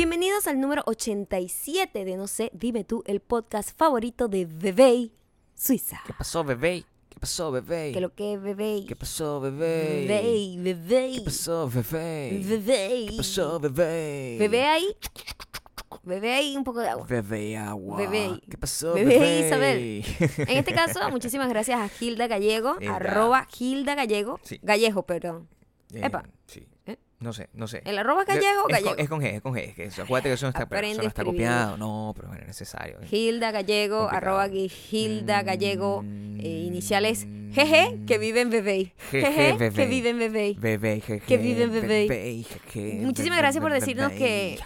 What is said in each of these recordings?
Bienvenidos al número 87 de No sé, dime tú, el podcast favorito de Bebé Suiza. ¿Qué pasó, bebé? ¿Qué pasó, bebé? ¿Qué lo que es Bebé? ¿Qué pasó, bebé? Bebé, bebé. ¿Qué pasó, bebé? Bebé. ¿Qué pasó, bebé? Bebé ahí. Bebé ahí un poco de agua. Bebé agua. Bebé. ¿Qué pasó, Bebé bebé? Isabel. En este caso, muchísimas gracias a Gilda Gallego, arroba Gilda Gallego, Sí. Gallejo, perdón. Eh, Epa. Sí. ¿Eh? No sé, no sé. ¿El arroba es Gallejo o es Gallego? Con, es con G, es con G. Es que eso, acuérdate que eso no está, Aprende eso no está copiado. No, pero bueno, es necesario. Gilda Gallego, Complicado. arroba gui- Gilda Gallego, Mm. eh, iniciales GG, que vive en Bebé. Jeje, GG, que vive en. Bebé, jeje, Que vive en bebé. jeje, Muchísimas gracias por decirnos que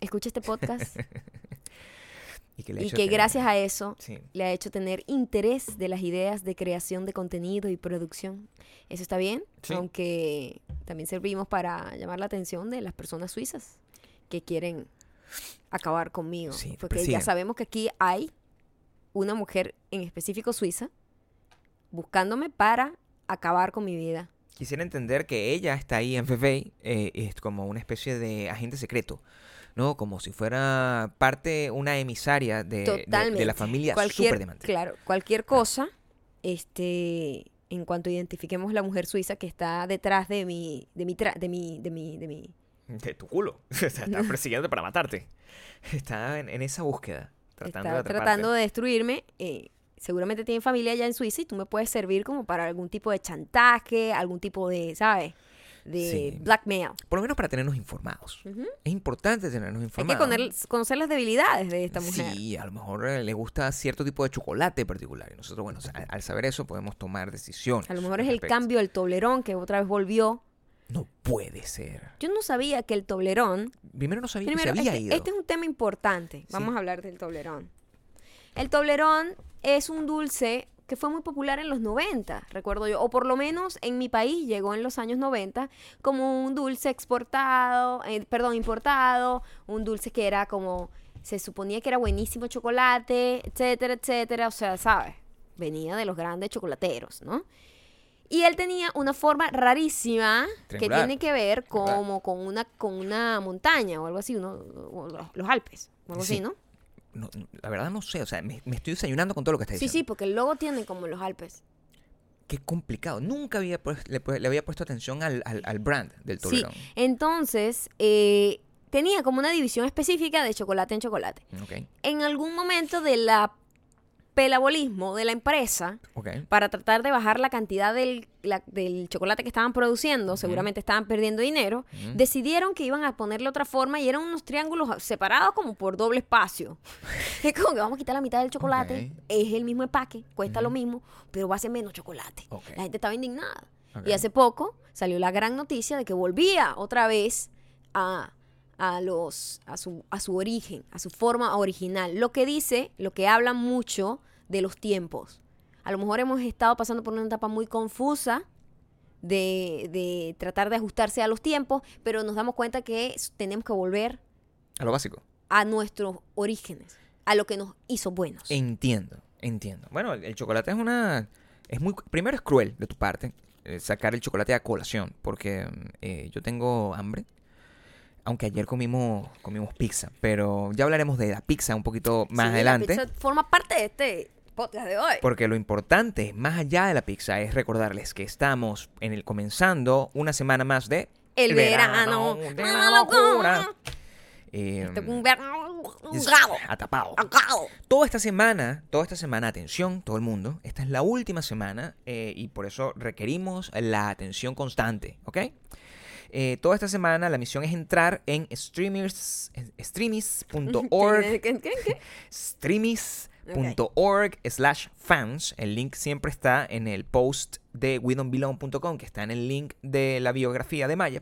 escucha este podcast Y que, y gracias a eso Sí. le ha hecho tener interés de las ideas de creación de contenido y producción. Eso está bien, Sí. aunque también servimos para llamar la atención de las personas suizas que quieren acabar conmigo. Sí, porque ya persiguen. sabemos que aquí hay una mujer en específico suiza buscándome para acabar con mi vida. Quisiera entender que ella está ahí en FFA eh, es como una especie de agente secreto, ¿no? Como si fuera parte, una emisaria de, de- la familia cualquier, super diamante. Claro, cualquier cosa, este, en cuanto identifiquemos la mujer suiza que está detrás de mi, de mi, tra- de mi, de mi, de mi, De tu culo. O sea, está persiguiéndote para matarte. Está en, en esa búsqueda. Tratando está de tratando de destruirme. eh, seguramente tiene familia allá en Suiza y tú me puedes servir como para algún tipo de chantaje, algún tipo de, ¿sabes? De Sí. blackmail. Por lo menos para tenernos informados. Es importante tenernos Hay informados. que conocer, las debilidades de esta mujer. Sí, a lo mejor eh, le gusta cierto tipo de chocolate particular. Y nosotros, bueno, al, al saber eso podemos tomar decisiones. A lo mejor es el cambio del toblerón que otra vez volvió. No puede ser. Yo no sabía que el toblerón Primero no sabía Primero, que se había este, ido. este es un tema importante. Sí. Vamos a hablar del toblerón. El toblerón es un dulce que fue muy popular en los 90, recuerdo yo, o por lo menos en mi país llegó en los años 90 como un dulce exportado, eh, perdón, importado, un dulce que era como, se suponía que era buenísimo chocolate, etcétera, etcétera, o sea, ¿sabes? Venía de los grandes chocolateros, ¿no? Y él tenía una forma rarísima que tiene que ver Triangular. como con una, con una montaña o algo así, uno, o los, los Alpes, o algo así, Sí. ¿no? No, no, la verdad no sé, o sea, me, me estoy desayunando con todo lo que está Sí, diciendo. sí, porque el logo tiene como los Alpes. Qué complicado. Nunca había pues- le, pu- le había puesto atención al, al, al brand del Sí, Toblerón. entonces eh, tenía como una división específica de chocolate en chocolate. Ok, En algún momento de la pelabolismo de la empresa, para tratar de bajar la cantidad del, la- del chocolate que estaban produciendo, seguramente estaban perdiendo dinero, decidieron que iban a ponerle otra forma y eran unos triángulos separados como por doble espacio. es como que vamos a quitar la mitad del chocolate, es el mismo empaque, cuesta lo mismo, pero va a ser menos chocolate. La gente estaba indignada. Y hace poco salió la gran noticia de que volvía otra vez a, a los, a, su, a su origen, a su forma original. Lo que dice, lo que habla mucho de los tiempos. A lo mejor hemos estado pasando por una etapa muy confusa de, de tratar de ajustarse a los tiempos, pero nos damos cuenta que tenemos que volver A lo básico. a nuestros orígenes, a lo que nos hizo buenos. Entiendo, entiendo. Bueno, el, el chocolate es una... Es muy... Primero es cruel de tu parte eh, sacar el chocolate a colación, porque eh, yo tengo hambre. Aunque ayer comimos, comimos pizza, pero ya hablaremos de la pizza un poquito más Sí, la adelante. pizza forma parte de este podcast de hoy. Porque lo importante, más allá de la pizza, es recordarles que estamos en el comenzando una semana más de El verano. de la locura. Eh, Este un verano bravo, atapado. Toda esta semana, toda esta semana, atención, todo el mundo. Esta es la última semana eh, y por eso requerimos la atención constante, ¿ok? Eh, toda esta semana la misión es entrar en streamers, streamies.org ¿Qué, streamies.org slash fans. El link siempre está en el post de WeDon'tBelong.com, que está en el link de la biografía de Maya.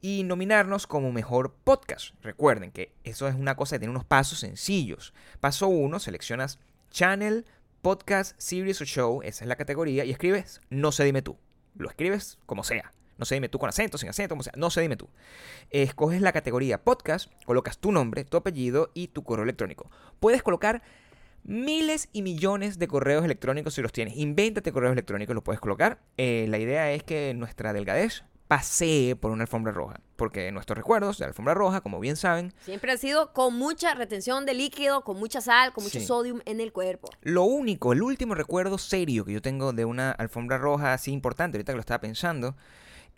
Y nominarnos como mejor podcast. Recuerden que eso es una cosa que tiene unos pasos sencillos. Paso 1, seleccionas channel, podcast, series o show, esa es la categoría, y escribes no sé dime tú. Lo escribes como sea. No sé dime tú con acento, sin acento, como sea. No sé dime tú. Escoges la categoría podcast, colocas tu nombre, tu apellido y tu correo electrónico. Puedes colocar miles y millones de correos electrónicos si los tienes. Invéntate correos electrónicos, los puedes colocar. Eh, la idea es que nuestra delgadez pasee por una alfombra roja. porque nuestros recuerdos de Alfombra Roja, como bien saben, Siempre ha sido con mucha retención de líquido, con mucha sal, con mucho Sí. sodium en el cuerpo. Lo único, el último recuerdo serio que yo tengo de una alfombra roja así importante, ahorita que lo estaba pensando,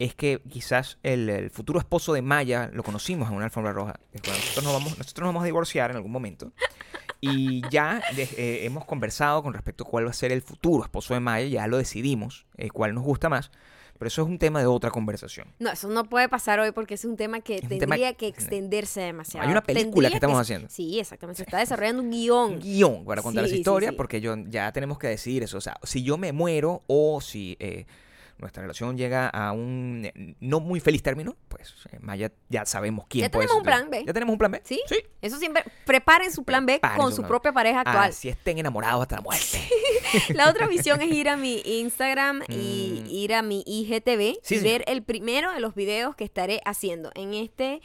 es que quizás el, el futuro esposo de Maya lo conocimos en una alfombra roja. Es cuando Nosotros nos vamos, nosotros nos vamos a divorciar en algún momento. Y ya eh, hemos conversado con respecto a cuál va a ser el futuro esposo de Maya, ya lo decidimos, eh, cuál nos gusta más. Pero eso es un tema de otra conversación. No, eso no puede pasar hoy porque es un tema que Es un tendría tema- que extenderse demasiado. Hay una película Tendría que estamos haciendo. Sí, exactamente. Se está desarrollando un un guion. guion para contar Sí, esa sí, historia, sí. porque yo ya tenemos que decidir eso. O sea, si yo me muero o si eh, nuestra relación llega a un eh, no muy feliz término, pues eh, Maya ya sabemos quién Ya puede tenemos un ser. plan B. Ya tenemos un plan B. ¿Sí? Sí. Eso siempre. Preparen su plan B con su propia pareja actual. Así estén enamorados hasta la muerte. La otra visión es ir a mi Instagram y Mm. ir a mi IGTV Sí, y ver el primero de los videos que estaré haciendo. En este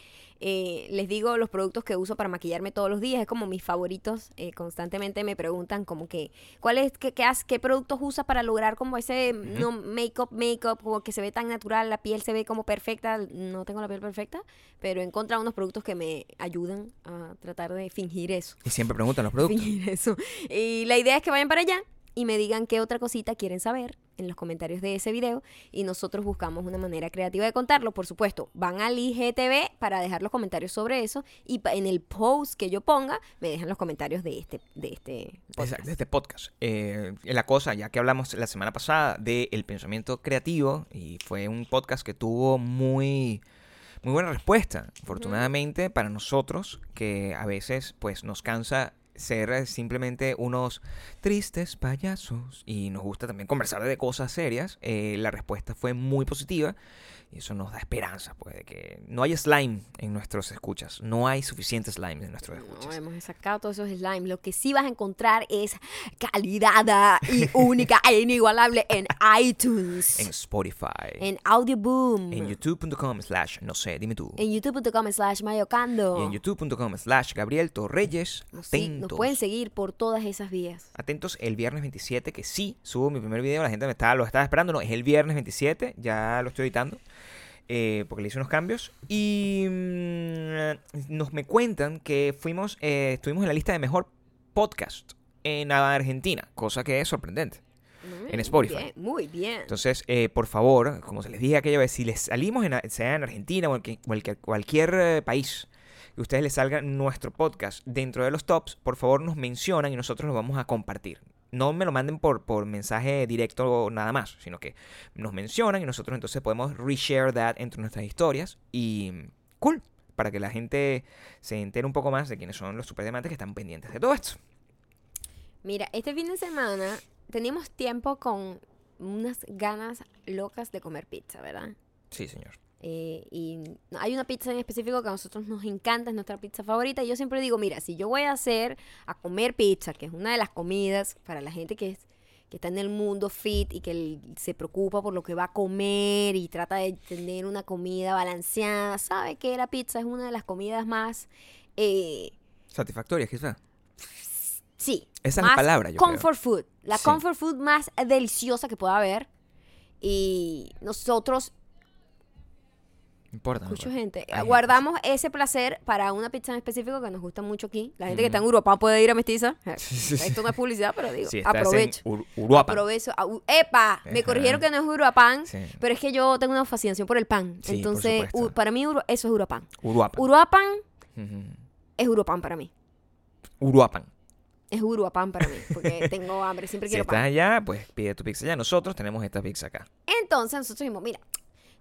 eh, les digo los productos que uso para maquillarme todos los días. Es como mis favoritos. Eh, constantemente me preguntan como que, ¿cuál es, qué, qué, productos usas para lograr como ese no make-up, make-up, como que se ve tan natural, la piel se ve como perfecta. No tengo la piel perfecta, pero he encontrado unos productos que me ayudan a tratar de fingir eso Y siempre preguntan los productos. fingir eso. Y la idea es que vayan para allá y me digan qué otra cosita quieren saber en los comentarios de ese video y nosotros buscamos una manera creativa de contarlo. Por supuesto, van al IGTV para dejar los comentarios sobre eso y en el post que yo ponga me dejan los comentarios de este de este podcast. Exacto, de este podcast. Eh, la cosa, ya que hablamos la semana pasada del pensamiento creativo, y fue un podcast que tuvo muy, muy buena respuesta, afortunadamente para nosotros, que a veces pues nos cansa ser eh, simplemente unos tristes payasos y nos gusta también conversar de cosas serias, eh, la respuesta fue muy positiva y eso nos da esperanza, pues, de que no hay slime en nuestros escuchas, no hay suficiente slime en nuestros No, escuchas. hemos sacado todos esos slime. Lo que sí vas a encontrar es calidad y única e inigualable en iTunes, En Spotify. en Audioboom, En youtube.com slash no sé, dime tú. en youtube.com slash mayocando. Y en youtube.com slash Gabriel Torreyes. Nos, sí, nos Atentos. pueden seguir por todas esas vías. Atentos el viernes 27, que sí, subo mi primer video. La gente me estaba, lo estaba esperando. No, es el viernes 27. Ya lo estoy editando. Eh, porque le hice unos cambios. Y mm, nos me cuentan que fuimos, eh, estuvimos en la lista de mejor podcast en Argentina. Cosa que es sorprendente. Muy En Spotify. bien, muy bien. Entonces, eh, por favor, como se les dije aquella vez, si les salimos, en, sea en Argentina o en cualquier, cualquier eh, país, que a ustedes les salga nuestro podcast dentro de los tops, por favor nos mencionan y nosotros lo vamos a compartir. No me lo manden por, por mensaje directo nada más, sino que nos mencionan y nosotros entonces podemos reshare that entre nuestras historias y cool, para que la gente se entere un poco más de quiénes son los superdiamantes que están pendientes de todo esto. Mira, este fin de semana teníamos tiempo con unas ganas locas de comer pizza, ¿verdad? Sí, señor. Eh, y hay una pizza en específico que a nosotros nos encanta, es nuestra pizza favorita. Y yo siempre digo, mira, si yo voy a hacer a comer pizza, que es una de las comidas para la gente que, es, que está en el mundo fit y que se preocupa por lo que va a comer y trata de tener una comida balanceada, sabe que la pizza es una de las comidas más... eh, Satisfactoria, quizá. Sí. Esa es la palabra, yo creo. Comfort food. La Sí. comfort food más deliciosa que pueda haber. Y nosotros, Importa. no importa. gente, guardamos ese placer para una pizza en específico que nos gusta mucho aquí. La gente que está en. Europa puede ir a Mestiza. Esto no es publicidad, pero digo, Si estás aprovecho. Ur- Uruapan. Aprovecho. Ah, ¡Epa! Me corrigieron que no es Uruapan, Sí. pero es que yo tengo una fascinación por el pan. Sí, Entonces, para mí Uru- eso es Uruapan. Uruapan. Uruapan es Uruapan para mí. Uruapan. Es Uruapan para mí, porque tengo hambre, siempre Si quiero estás pan. allá, pues pide tu pizza allá. Nosotros tenemos esta pizza acá. Entonces nosotros dijimos, mira,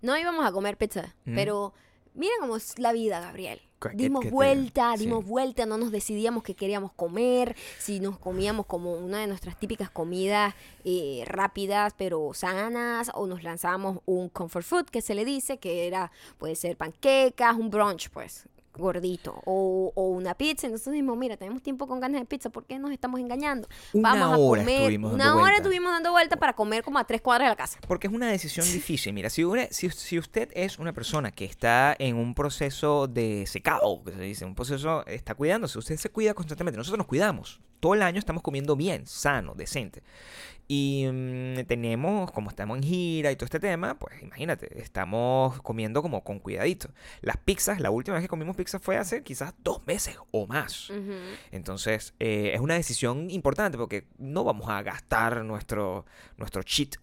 no íbamos a comer pizza, Mm. pero mira cómo es la vida, Gabriel. ¿Qué- qué- Dimos te- vuelta, sí. dimos vuelta, no nos decidíamos qué queríamos comer, si nos comíamos como una de nuestras típicas comidas eh, rápidas pero sanas, o nos lanzábamos un comfort food que se le dice, que era, puede ser panquecas, un brunch, pues, gordito, o, o una pizza. Entonces dijimos, mira, tenemos tiempo con ganas de pizza, ¿por qué nos estamos engañando? Una Vamos a hora comer, estuvimos una dando hora vuelta. estuvimos dando vuelta para comer como a tres cuadras de la casa. Porque es una decisión difícil. Mira, si, una- si, si usted es una persona que está en un proceso de secado, que se dice, un proceso, está cuidándose, usted se cuida constantemente. Nosotros nos cuidamos. Todo el año estamos comiendo bien, sano, decente. Y mm, tenemos, como estamos en gira y todo este tema, pues imagínate, estamos comiendo como con cuidadito. Las pizzas, la última vez que comimos pizza fue hace quizás dos meses o más. Entonces, eh, es una decisión importante porque no vamos a gastar nuestro, nuestro cheat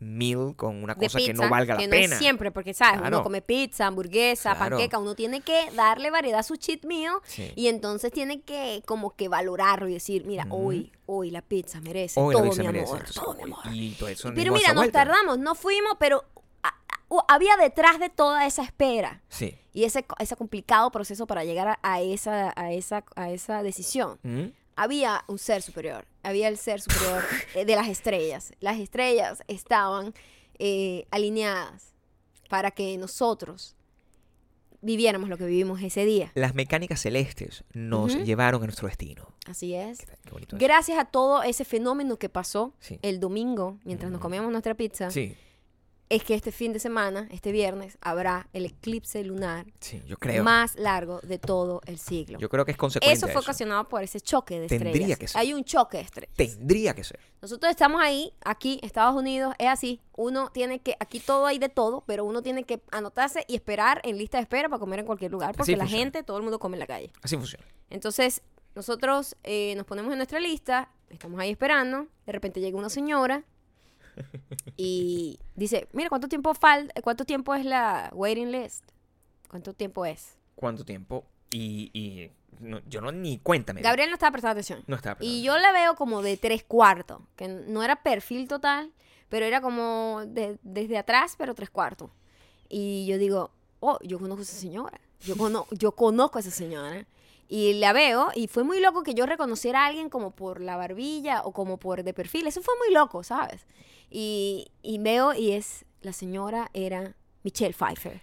meal con una cosa pizza, que no valga la que pena. es siempre, porque sabes, Claro. uno come pizza, hamburguesa, Claro. panqueca, uno tiene que darle variedad a su cheat meal Sí. y entonces tiene que como que valorarlo y decir, mira, hoy, hoy la pizza merece Hoy todo pizza mi merece, amor, entonces, todo mi amor. Y todo eso Pero mira, nos vuelta. tardamos, no fuimos, pero a- a- había detrás de toda esa espera Sí. y ese, ese complicado proceso para llegar a, a esa, a, esa, a esa decisión. ¿Mm? Había un ser superior, había el ser superior eh, de las estrellas. Las estrellas estaban eh, alineadas para que nosotros viviéramos lo que vivimos ese día. Las mecánicas celestes nos llevaron a nuestro destino. Así es. Qué. Gracias a todo ese fenómeno que pasó Sí. el domingo, mientras nos comíamos nuestra pizza, Sí, es que este fin de semana, este viernes, habrá el eclipse lunar sí, yo creo. más largo de todo el siglo. Yo creo que es consecuencia Eso de fue ocasionado por ese choque de Tendría estrellas. que ser. Hay un choque de estrellas. Tendría que ser. Nosotros estamos ahí, aquí, Estados Unidos, es así. Uno tiene que, aquí todo hay de todo, pero uno tiene que anotarse y esperar en lista de espera para comer en cualquier lugar, porque la gente, todo el mundo come en la calle. Así funciona. Entonces, nosotros eh, nos ponemos en nuestra lista, estamos ahí esperando, de repente llega una señora y dice, mira, ¿cuánto tiempo falta? ¿Cuánto tiempo es la waiting list? ¿Cuánto tiempo es? ¿Cuánto tiempo? Y, y no- yo no ni cuéntame. Gabriel no estaba prestando atención. No estaba Y prestando yo la veo como de tres cuartos, que no era perfil total, pero era como de- desde atrás, pero tres cuartos. Y yo digo, oh, yo conozco a esa señora. Yo, cono- yo conozco a esa señora. Y la veo, y fue muy loco que yo reconociera a alguien como por la barbilla o como por de perfil. Eso fue muy loco, ¿sabes? Y, y veo, y es, la señora era Michelle Pfeiffer,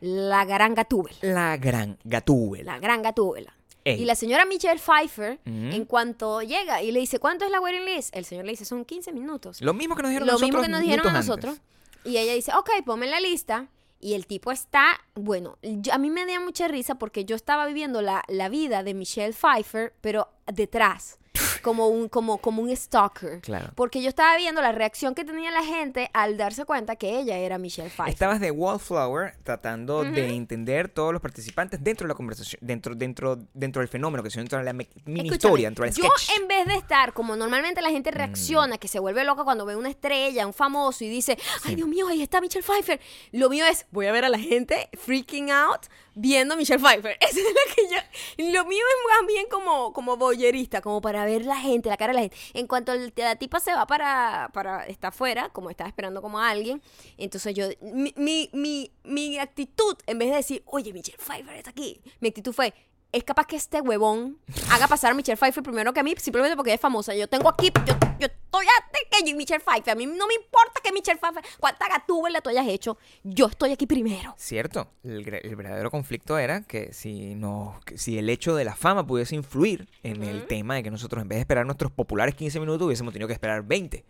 la gran gatúbela. La gran gatúbela. La gran gatúbela. Ey. Y la señora Michelle Pfeiffer, en cuanto llega y le dice, ¿cuánto es la waiting list? El señor le dice, son 15 minutos. Lo mismo que nos dijeron Lo nosotros mismo que nos dijeron a minutos antes. nosotros. Y ella dice, ok, ponme en la lista. Y el tipo está, bueno, yo- a mí me dio mucha risa porque yo estaba viviendo la, la vida de Michelle Pfeiffer, pero detrás, como un, como, como un stalker. Claro. Porque yo estaba viendo la reacción que tenía la gente al darse cuenta que ella era Michelle Pfeiffer. Estabas de wallflower tratando de entender todos los participantes dentro de la conversación, dentro, dentro, dentro del fenómeno, que son dentro de la mini Escúchame, historia, dentro del yo sketch. en vez de estar como normalmente la Mm. gente reacciona, que se vuelve loca cuando ve una estrella, un famoso y dice, ay Dios mío, ahí está Michelle Pfeiffer. Lo mío es, voy a ver a la gente freaking out viendo a Michelle Pfeiffer. Esa es la que yo, lo mío es más bien como, como boyerista, como para ver la gente, la cara de la gente. En cuanto el- la tipa se va para, para, está afuera, como está esperando como a alguien, entonces yo, mi, mi, mi, mi actitud, en vez de decir, oye, Michelle Pfeiffer está aquí, mi actitud fue, es capaz que este huevón haga pasar a Michelle Pfeiffer primero que a mí, simplemente porque es famosa. Yo tengo aquí, yo, yo estoy antes que Michelle Pfeiffer. A mí no me importa que Michelle Pfeiffer, cuánta gatúbela tú hayas hecho, yo estoy aquí primero. Cierto, el, verdadero conflicto era que si, no, que si el hecho de la fama pudiese influir en el tema de que nosotros en vez de esperar nuestros populares 15 minutos hubiésemos tenido que esperar 20.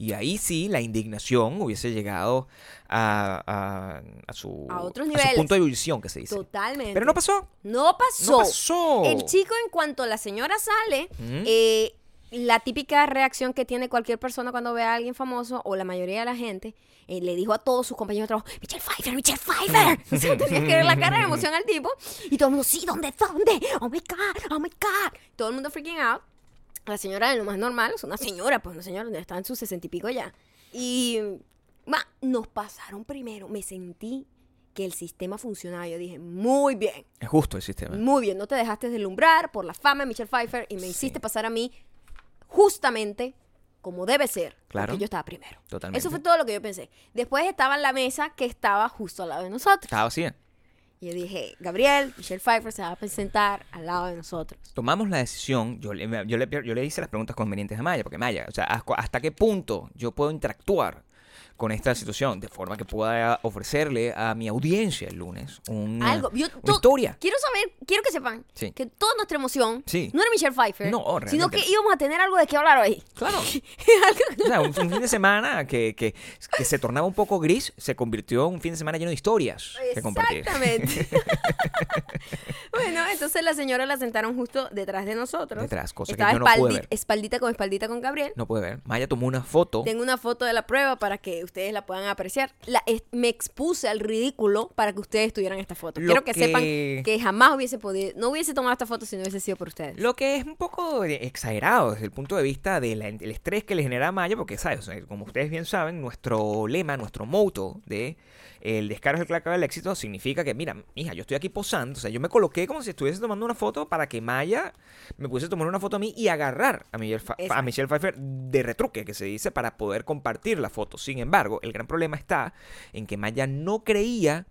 Y ahí sí la indignación hubiese llegado a, a, a su, A otros su niveles. punto de ebullición, que se dice. Totalmente. Pero no pasó. No pasó. No pasó. El chico, en cuanto la señora sale, Mm. eh, la típica reacción que tiene cualquier persona cuando ve a alguien famoso, o la mayoría de la gente, eh, le dijo a todos sus compañeros de trabajo, Michelle Pfeiffer, Michelle Pfeiffer. O sea, tenía que ver la cara de emoción al tipo. Y todo el mundo, sí, ¿dónde? ¿Dónde? Oh my God, oh my God. Todo el mundo freaking out. La señora, de lo más normal, es una señora, pues una señora, está en sus sesenta y pico ya. Y ma, nos pasaron primero. Me sentí que el sistema funcionaba. Yo dije, muy bien. Es justo el sistema. Muy bien, no te dejaste deslumbrar por la fama de Michelle Pfeiffer y me hiciste pasar a mí justamente como debe ser. Claro. Porque yo estaba primero. Totalmente. Eso fue todo lo que yo pensé. Después estaba en la mesa que estaba justo al lado de nosotros. Estaba vacía. Y yo dije, Gabriel, Michelle Pfeiffer se va a presentar al lado de nosotros. Tomamos la decisión, yo le, yo, le, yo le hice las preguntas convenientes a Maya, porque Maya, o sea, ¿hasta qué punto yo puedo interactuar con esta situación, de forma que pueda ofrecerle a mi audiencia el lunes una, Algo. Yo- una tú- historia. Quiero saber, quiero que sepan Sí. que toda nuestra emoción Sí. no era Michelle Pfeiffer, No, sino que íbamos a tener algo de qué hablar hoy. Claro. O sea, un, un fin de semana que, que, que se tornaba un poco gris, se convirtió en un fin de semana lleno de historias que compartir. Exactamente. bueno, entonces la señora la sentaron justo detrás de nosotros. Detrás, cosa que yo no pude ver. espaldita con espaldita con Gabriel. No puede ver. Maya tomó una foto. Tengo una foto de la prueba para que ustedes la puedan apreciar. La, es- me expuse al ridículo para que ustedes tuvieran esta foto. Lo Quiero que, que- sepan que jamás hubiese podido, no hubiese tomado esta foto si no hubiese sido por ustedes. Lo que es un poco exagerado desde el punto de vista del estrés que le genera a Maya, porque, ¿sabes? O sea, como ustedes bien saben, nuestro lema, nuestro moto de el descaro es el clave del éxito significa que, mira, hija, yo estoy aquí posando, o sea, yo me coloqué como si estuviese tomando una foto para que Maya me pudiese tomar una foto a mí y agarrar a Michelle, a. Michelle Pfeiffer de retruque, que se dice, para poder compartir la foto. Sin embargo, el gran problema está en que Maya no creía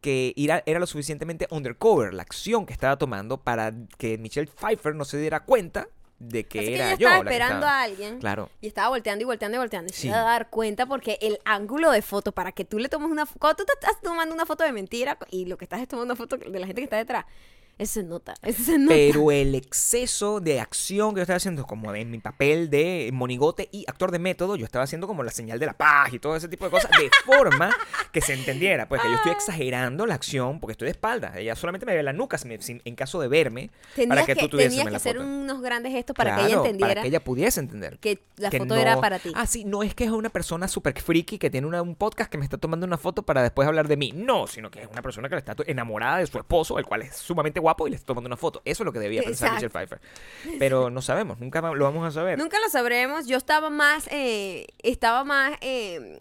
que era, era lo suficientemente undercover la acción que estaba tomando para que Michelle Pfeiffer no se diera cuenta de que Así que era ella yo estaba la que esperando estaba. a alguien. Claro. Y estaba volteando y volteando y volteando. Y se iba a dar cuenta porque el ángulo de foto para que tú le tomes una foto. Cuando tú te estás tomando una foto de mentira y lo que estás es tomando una foto de la gente que está detrás, eso se nota. Eso se nota. Pero el exceso de acción que yo estaba haciendo, como en mi papel de monigote y actor de método, yo estaba haciendo como la señal de la paz y todo ese tipo de cosas, de forma que se entendiera. Pues que yo estoy exagerando la acción porque estoy de espalda. Ella solamente me ve la nuca si me- si- en caso de verme tenías para que, que, tú tuvieses tenías que la hacer foto. unos grandes gestos para que ella Claro, entendiera Para que ella pudiese entender. que la que foto no- era para ti. Ah, sí, no es que es una persona súper friki que tiene una- un podcast que me está tomando una foto para después hablar de mí. No, sino que es una persona que le está enamorada de su esposo, el cual es sumamente guapo y le está tomando una foto. Eso es lo que debía pensar Michelle Exacto. Pfeiffer. Pero no sabemos, nunca lo vamos a saber. Nunca lo sabremos. Yo estaba más, eh, estaba más eh,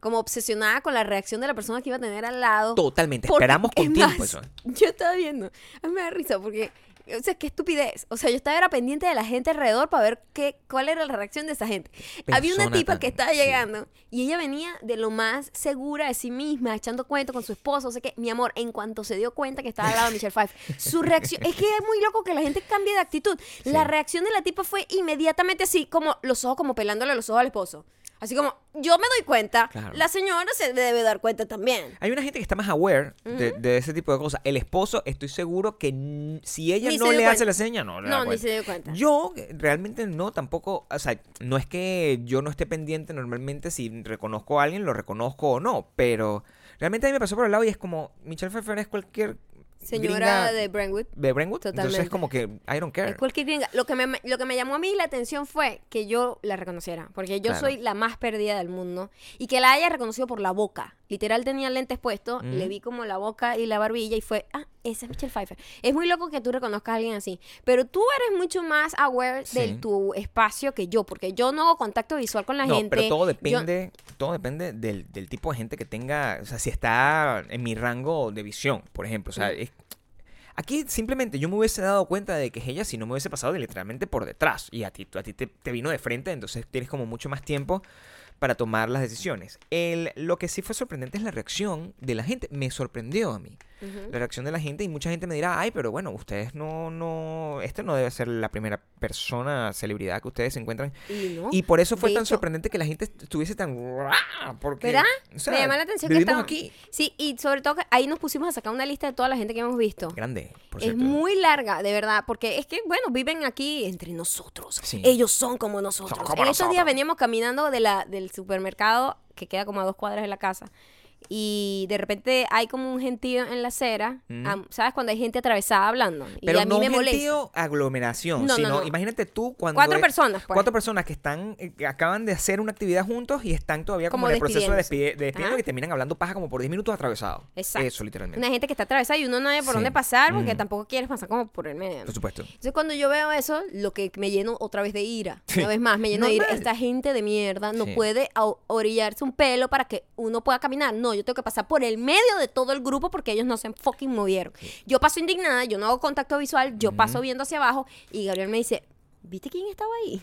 como obsesionada con la reacción de la persona que iba a tener al lado. Totalmente, Porque, esperamos con tiempo más, eso. Yo estaba viendo, a mí me da risa porque, o sea, qué estupidez. O sea, yo estaba era pendiente de la gente alrededor para ver qué, cuál era la reacción de esa gente. Había una tipa tan- que estaba sí. llegando y ella venía de lo más segura de sí misma, echando cuento con su esposo, o sea que, mi amor, en cuanto se dio cuenta que estaba al lado de Michelle Pfeiffer, su reacción, es que es muy loco que la gente cambie de actitud. La reacción de la tipa fue inmediatamente así, como los ojos, como pelándole los ojos al esposo. Así como, yo me doy cuenta, Claro. la señora se debe dar cuenta también. Hay una gente que está más aware de, de ese tipo de cosas. El esposo, estoy seguro que si ella Ni no le hace la seña, no le da No, ni se dio cuenta. Yo eh, realmente no tampoco, o sea, no es que yo no esté pendiente normalmente si reconozco a alguien, lo reconozco o no, pero realmente a mí me pasó por el lado y es como, Michelle Pfeiffer es cualquier Señora gringa de Brentwood. de Brentwood, entonces Totalmente. es como que I don't care. Es cualquier gringa. Lo que, me, lo que me llamó a mí la atención fue que yo la reconociera. Porque yo Claro. soy la más perdida del mundo. Y que la haya reconocido por la boca. Literal tenía lentes puestos. Mm. Le vi como la boca y la barbilla. Y fue, ah, esa es Michelle Pfeiffer. Es muy loco que tú reconozcas a alguien así. Pero tú eres mucho más aware Sí. de tu espacio que yo. Porque yo no hago contacto visual con la no, gente. pero todo Yo- depende, todo depende del, del tipo de gente que tenga, o sea, si está en mi rango de visión, por ejemplo, o sea, Mm. es- aquí simplemente yo me hubiese dado cuenta de que es ella si no me hubiese pasado de literalmente por detrás y a ti, a ti te, te vino de frente, entonces tienes como mucho más tiempo para tomar las decisiones. El, lo que sí fue sorprendente es la reacción de la gente, me sorprendió a mí. La reacción de la gente y mucha gente me dirá, ay, pero bueno, ustedes no, no, este no debe ser la primera persona, celebridad que ustedes se encuentran Y no. y por eso fue tan hecho- sorprendente que la gente estuviese tan... Porque, ¿Verdad? o sea, me llama la atención que estaban- aquí. Sí, y sobre todo que ahí nos pusimos a sacar una lista de toda la gente que hemos visto. Grande, por Es cierto. muy larga, de verdad, porque es que, bueno, viven aquí entre nosotros. Sí. Ellos son como nosotros. Son como en estos días nosotros. veníamos caminando de la, del supermercado, que queda como a dos cuadras de la casa, y de repente hay como un gentío en la acera, Mm. ¿sabes? Cuando hay gente atravesada hablando. Y Pero a mí no me molesta. gentío aglomeración, No, no, sino no. imagínate tú cuando... Cuatro personas, pues. Cuatro personas que están, eh, que acaban de hacer una actividad juntos y están todavía como, Como en el proceso de despide- de despidiendo y terminan hablando paja como por 10 minutos atravesados. Exacto. Eso, literalmente. Una gente que está atravesada y uno no sabe por Sí. dónde pasar porque Mm. tampoco quieres pasar como por el medio. Por supuesto. Entonces cuando yo veo eso, lo que me lleno otra vez de ira. Sí. Una vez más, me lleno de ira. Esta gente de mierda no Sí. puede a- orillarse un pelo para que uno pueda caminar. No, yo tengo que pasar por el medio de todo el grupo porque ellos no se fucking movieron. Yo paso indignada, yo no hago contacto visual, yo paso viendo hacia abajo y Gabriel me dice, ¿viste quién estaba ahí?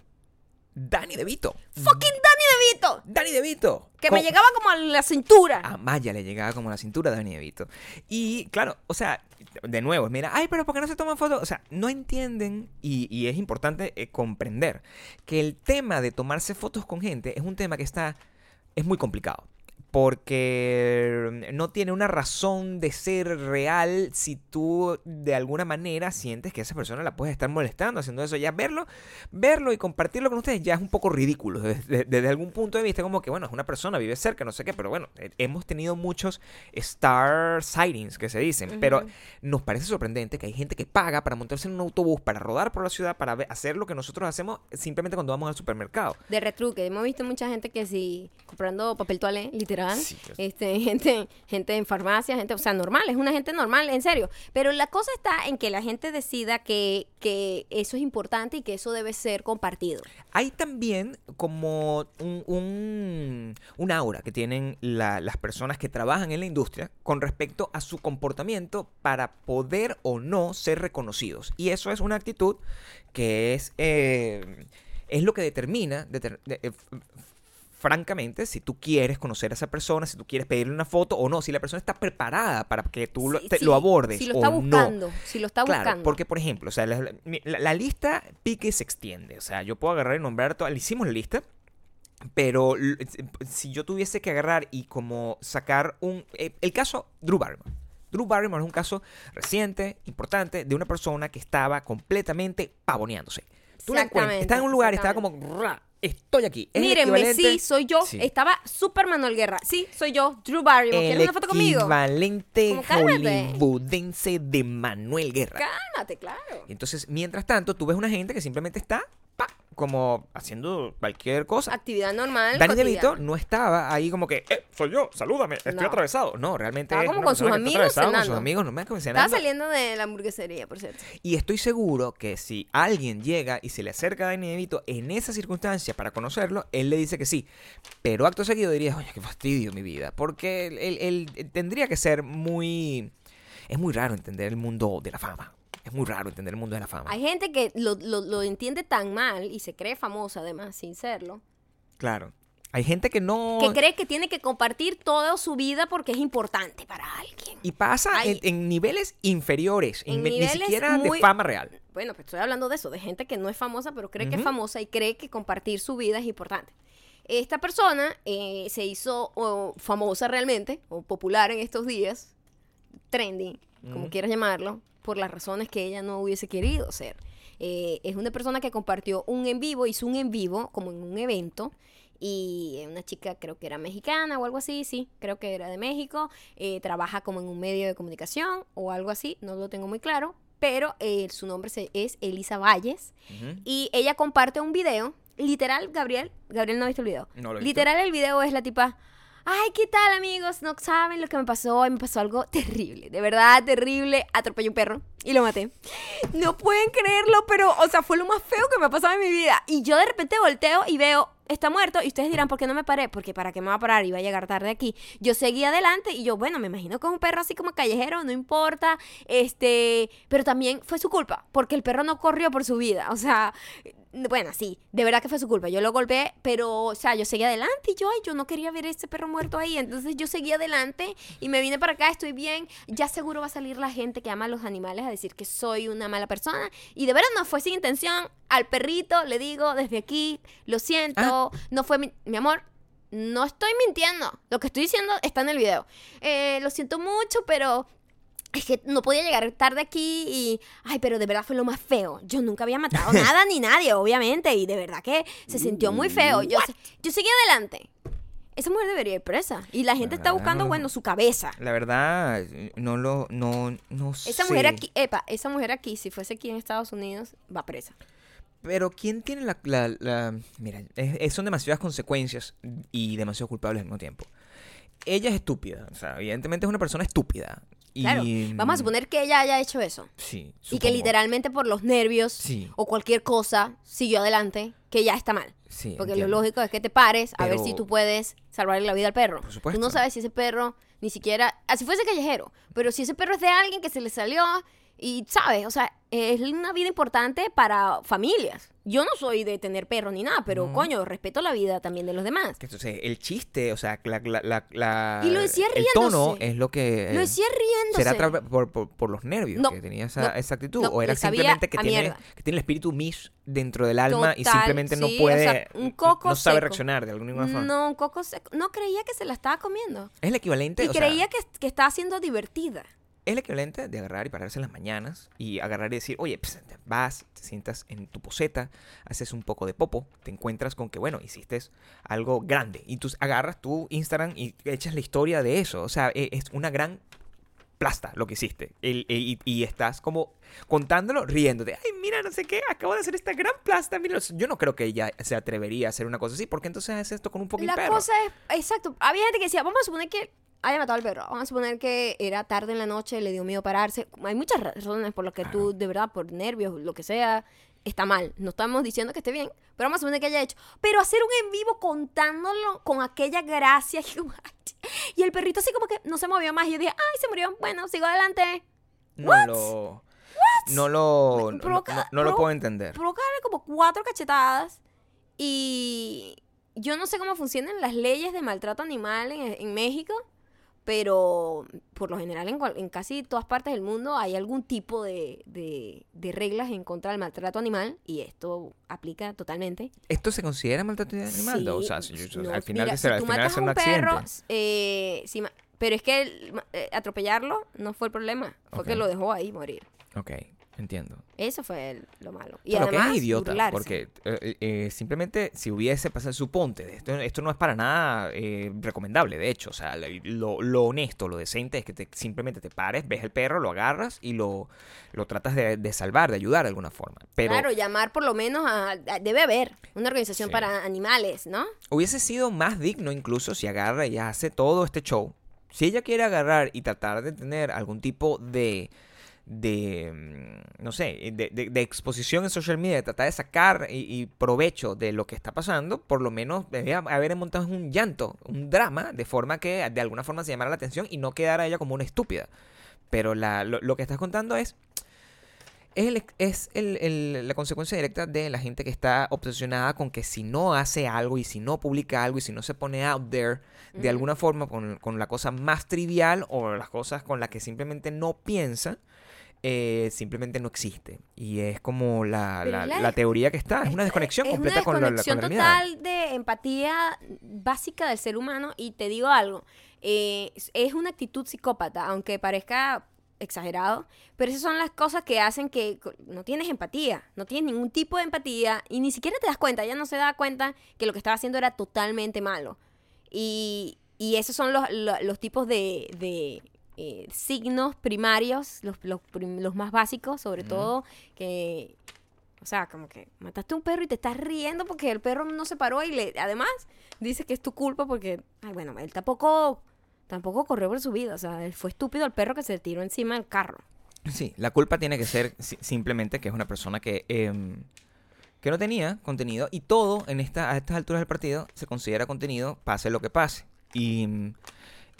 Dani DeVito. ¡Fucking Dani DeVito! Dani DeVito. Que me llegaba como a la cintura. A Maya le llegaba como a la cintura de Dani DeVito. Y claro, o sea, de nuevo, mira, ay, pero ¿por qué no se toman fotos? O sea, no entienden y, y es importante eh, comprender que el tema de tomarse fotos con gente es un tema que está es muy complicado. Porque no tiene una razón de ser real si tú de alguna manera sientes que esa persona la puedes estar molestando haciendo eso. Ya verlo, verlo y compartirlo con ustedes ya es un poco ridículo. Desde, desde algún punto de vista, como que bueno, es una persona, vive cerca, no sé qué, pero bueno, eh, hemos tenido muchos star sightings que se dicen. Pero nos parece sorprendente que hay gente que paga para montarse en un autobús, para rodar por la ciudad, para hacer lo que nosotros hacemos simplemente cuando vamos al supermercado. De retruque, hemos visto mucha gente que sí, comprando papel toalé, literal. Sí, este, gente, gente en farmacia, gente, o sea, normal, es una gente normal, en serio. Pero la cosa está en que la gente decida que, que eso es importante y que eso debe ser compartido. Hay también como un, un, un aura que tienen la- las personas que trabajan en la industria con respecto a su comportamiento para poder o no ser reconocidos. Y eso es una actitud que es, eh, es lo que determina, deter- de- eh, francamente, si tú quieres conocer a esa persona, si tú quieres pedirle una foto o no, si la persona está preparada para que tú lo, te- sí, lo abordes Si lo o está no. buscando, si lo está Claro, buscando. porque por ejemplo, o sea, la, lista pique y se extiende. O sea, yo puedo agarrar y nombrar todas. Le hicimos la lista. Pero si yo tuviese que agarrar y como sacar un... eh, el caso Drew Barrymore. Drew Barrymore es un caso reciente, importante, de una persona que estaba completamente pavoneándose. Tú la encuentras, está en un lugar y estaba como... "Ra, Estoy aquí. Es Mírenme, sí, soy yo. Sí. Estaba Super Manuel Guerra. Sí, soy yo, Drew Barrymore. ¿Quieres una foto conmigo? equivalente hollywoodense de Manuel Guerra. Cálmate, claro. Entonces, mientras tanto, tú ves una gente que simplemente está como haciendo cualquier cosa. Actividad normal. Dani. DeVito no estaba ahí como que, eh, soy yo, salúdame, estoy No. atravesado. No, realmente Estaba es como con sus amigos atravesado con sus cenando. amigos, no me Estaba saliendo de la hamburguesería, por cierto. Y estoy seguro que si alguien llega y se le acerca a Dani DeVito en esa circunstancia para conocerlo, él le dice que sí. Pero acto seguido diría, oye, qué fastidio mi vida. Porque él, él- él tendría que ser muy... Es muy raro entender el mundo de la fama. Es muy raro entender el mundo de la fama. Hay gente que lo, lo- lo entiende tan mal y se cree famosa además, sin serlo, Claro. Hay gente que no... que cree que tiene que compartir toda su vida porque es importante para alguien. Y pasa en, en niveles inferiores, En ni siquiera muy- de fama real. Bueno, pues estoy hablando de eso, de gente que no es famosa, pero cree que es famosa y cree que compartir su vida es importante. Esta persona eh, se hizo famosa realmente, o popular en estos días, trending, como quieras llamarlo, por las razones que ella no hubiese querido ser. Eh, es una persona que compartió un en vivo, hizo un en vivo como en un evento. Y una chica creo que era mexicana o algo así, sí, creo que era de México, eh, trabaja como en un medio de comunicación o algo así, no lo tengo muy claro, pero eh, su nombre se- es Elisa Valles y ella comparte un video, literal, Gabriel, Gabriel no ha visto el video, No lo he visto. literal el video es la tipa, ay, ¿qué tal amigos? No saben lo que me pasó, me pasó algo terrible, de verdad terrible, atropellé un perro y lo maté. No pueden creerlo, pero, o sea, fue lo más feo que me ha pasado en mi vida. Y yo de repente volteo y veo, está muerto. Y ustedes dirán, ¿por qué no me paré? Porque para qué me va a parar, iba a llegar tarde aquí. Yo seguí adelante y yo, bueno, me imagino que es un perro así como callejero, no importa. Este, pero también fue su culpa, porque el perro no corrió por su vida. O sea, bueno, sí, de verdad que fue su culpa. Yo lo golpeé, pero, o sea, yo seguí adelante y yo, ay, yo no quería ver a ese perro muerto ahí. Entonces yo seguí adelante y me vine para acá, estoy bien. Ya seguro va a salir la gente que ama a los animales a decir que soy una mala persona. Y de verdad no fue sin intención. Al perrito le digo desde aquí, lo siento, no fue mi, mi amor. No estoy mintiendo. Lo que estoy diciendo está en el video. Eh, lo siento mucho, pero es que no podía llegar tarde aquí y, ay, pero de verdad fue lo más feo. Yo nunca había matado nada ni nadie, obviamente, y de verdad que se sintió muy feo. Yo, se- yo seguí adelante. Esa mujer debería ir presa. Y la gente está buscando, Ah. bueno, su cabeza. La verdad, no lo, no, no Esa sé. mujer aquí, epa, esa mujer aquí, si fuese aquí en Estados Unidos, va presa. Pero ¿quién tiene la... la- la- Mira, es- son demasiadas consecuencias y demasiado culpables al mismo tiempo. Ella es estúpida, o sea, evidentemente es una persona estúpida. Y, Claro, vamos a suponer que ella haya hecho eso. Sí, Y que literalmente por los nervios Sí. o cualquier cosa siguió adelante, que ya está mal. Sí, Porque entiendo. lo lógico es que te pares a ver si tú puedes salvarle la vida al perro. Por supuesto. Tú no sabes si ese perro ni siquiera, así fuese callejero, pero si ese perro es de alguien que se le salió y sabes, o sea, es una vida importante para familias. Yo no soy de tener perro ni nada, pero No. coño, respeto la vida también de los demás. Entonces, el chiste, o sea, la, la, Y lo decía el tono riéndose. es lo que... Lo decía riéndose. ¿Será por, por- por los nervios No, que tenía esa, no, esa actitud? ¿O era simplemente que tiene, mierda. que tiene el espíritu Mish dentro del alma y simplemente no o puede. sea, un coco no sabe seco. reaccionar de alguna forma? No, un coco seco. No creía que se la estaba comiendo. Es el equivalente. Y o sea, creía que, que estaba siendo divertida. Es el equivalente de agarrar y pararse en las mañanas y agarrar y decir, oye, pues, vas, te sientas en tu poseta, haces un poco de popo, te encuentras con que, bueno, hiciste algo grande. Y tú agarras tu Instagram y echas la historia de eso. O sea, e- es una gran plasta lo que hiciste. El- e- y, y estás como contándolo, riéndote. Ay, mira, no sé qué, acabo de hacer esta gran plasta. Mira, yo no creo que ella se atrevería a hacer una cosa así, porque entonces haces esto con un fucking La perro. cosa es, exacto, había gente que decía, vamos a suponer que haya matado al perro, vamos a suponer que era tarde en la noche, le dio miedo pararse. Hay muchas razones por las que tú, de verdad, por nervios, lo que sea, está mal. No estamos diciendo que esté bien, pero vamos a suponer que haya hecho. Pero hacer un en vivo contándolo con aquella gracia y, el perrito así como que no se movió más. Y yo dije, ay, se murió, bueno, sigo adelante. No lo... No lo... no- Provoca- no- no lo puedo entender. provocarle como cuatro cachetadas y yo no sé cómo funcionan las leyes de maltrato animal en, en México, pero por lo general en, en casi todas partes del mundo hay algún tipo de, de- de reglas en contra del maltrato animal y esto aplica totalmente. ¿Esto se considera maltrato animal? o Sí, sea, si- no, al final, mira, si al tú final matas a un un perro, eh, ma- pero es que el- eh, atropellarlo no fue el problema, fue que Ok. lo dejó ahí morir. Ok, entiendo. Eso fue el- lo malo. Y Y lo que además, es idiota, burlarse. porque eh, eh, simplemente si hubiese pasado, suponte, esto, esto no es para nada eh, recomendable, de hecho, o sea, lo, lo honesto, lo decente es que te, simplemente te pares, ves el perro, lo agarras y lo, lo tratas de, de salvar, de ayudar de alguna forma. Pero Claro, llamar por lo menos a, a- Debe haber una organización Sí. para animales, ¿no? hubiese sido más digno incluso si agarra y hace todo este show. Si ella quiere agarrar y tratar de tener algún tipo de de mm, no sé de, de- de exposición en social media de tratar de sacar y, y provecho de lo que está pasando por lo menos debe haber montado un llanto un drama de forma que de alguna forma se llamara la atención y no quedara ella como una estúpida. Pero la- lo, lo que estás contando es es, el- es el- el- la consecuencia directa de la gente que está obsesionada con que si no hace algo y si no publica algo y si no se pone out there de alguna forma con, con la cosa más trivial o las cosas con las que simplemente no piensa, eh, simplemente no existe. Y es como la, la- es la- la teoría que está. Es una Es- desconexión es completa una con la- con la realidad. total de empatía básica del ser humano y te digo algo, eh, es- una actitud psicópata, aunque parezca exagerado, pero esas son las cosas que hacen que no tienes empatía, no tienes ningún tipo de empatía y ni siquiera te das cuenta, ella no se da cuenta que lo que estaba haciendo era totalmente malo. Y, y esos son los, lo- los tipos de, de, eh, signos primarios, los, los más básicos, sobre todo, que, o sea, como que mataste a un perro y te estás riendo porque el perro no se paró y le, además dice que es tu culpa porque, ay, bueno, él tampoco, tampoco corrió por su vida, o sea, él fue estúpido el perro que se tiró encima del carro. Sí, la culpa tiene que ser si- simplemente que es una persona que, em, que no tenía contenido y todo en esta, a estas alturas del partido se considera contenido, pase lo que pase. Y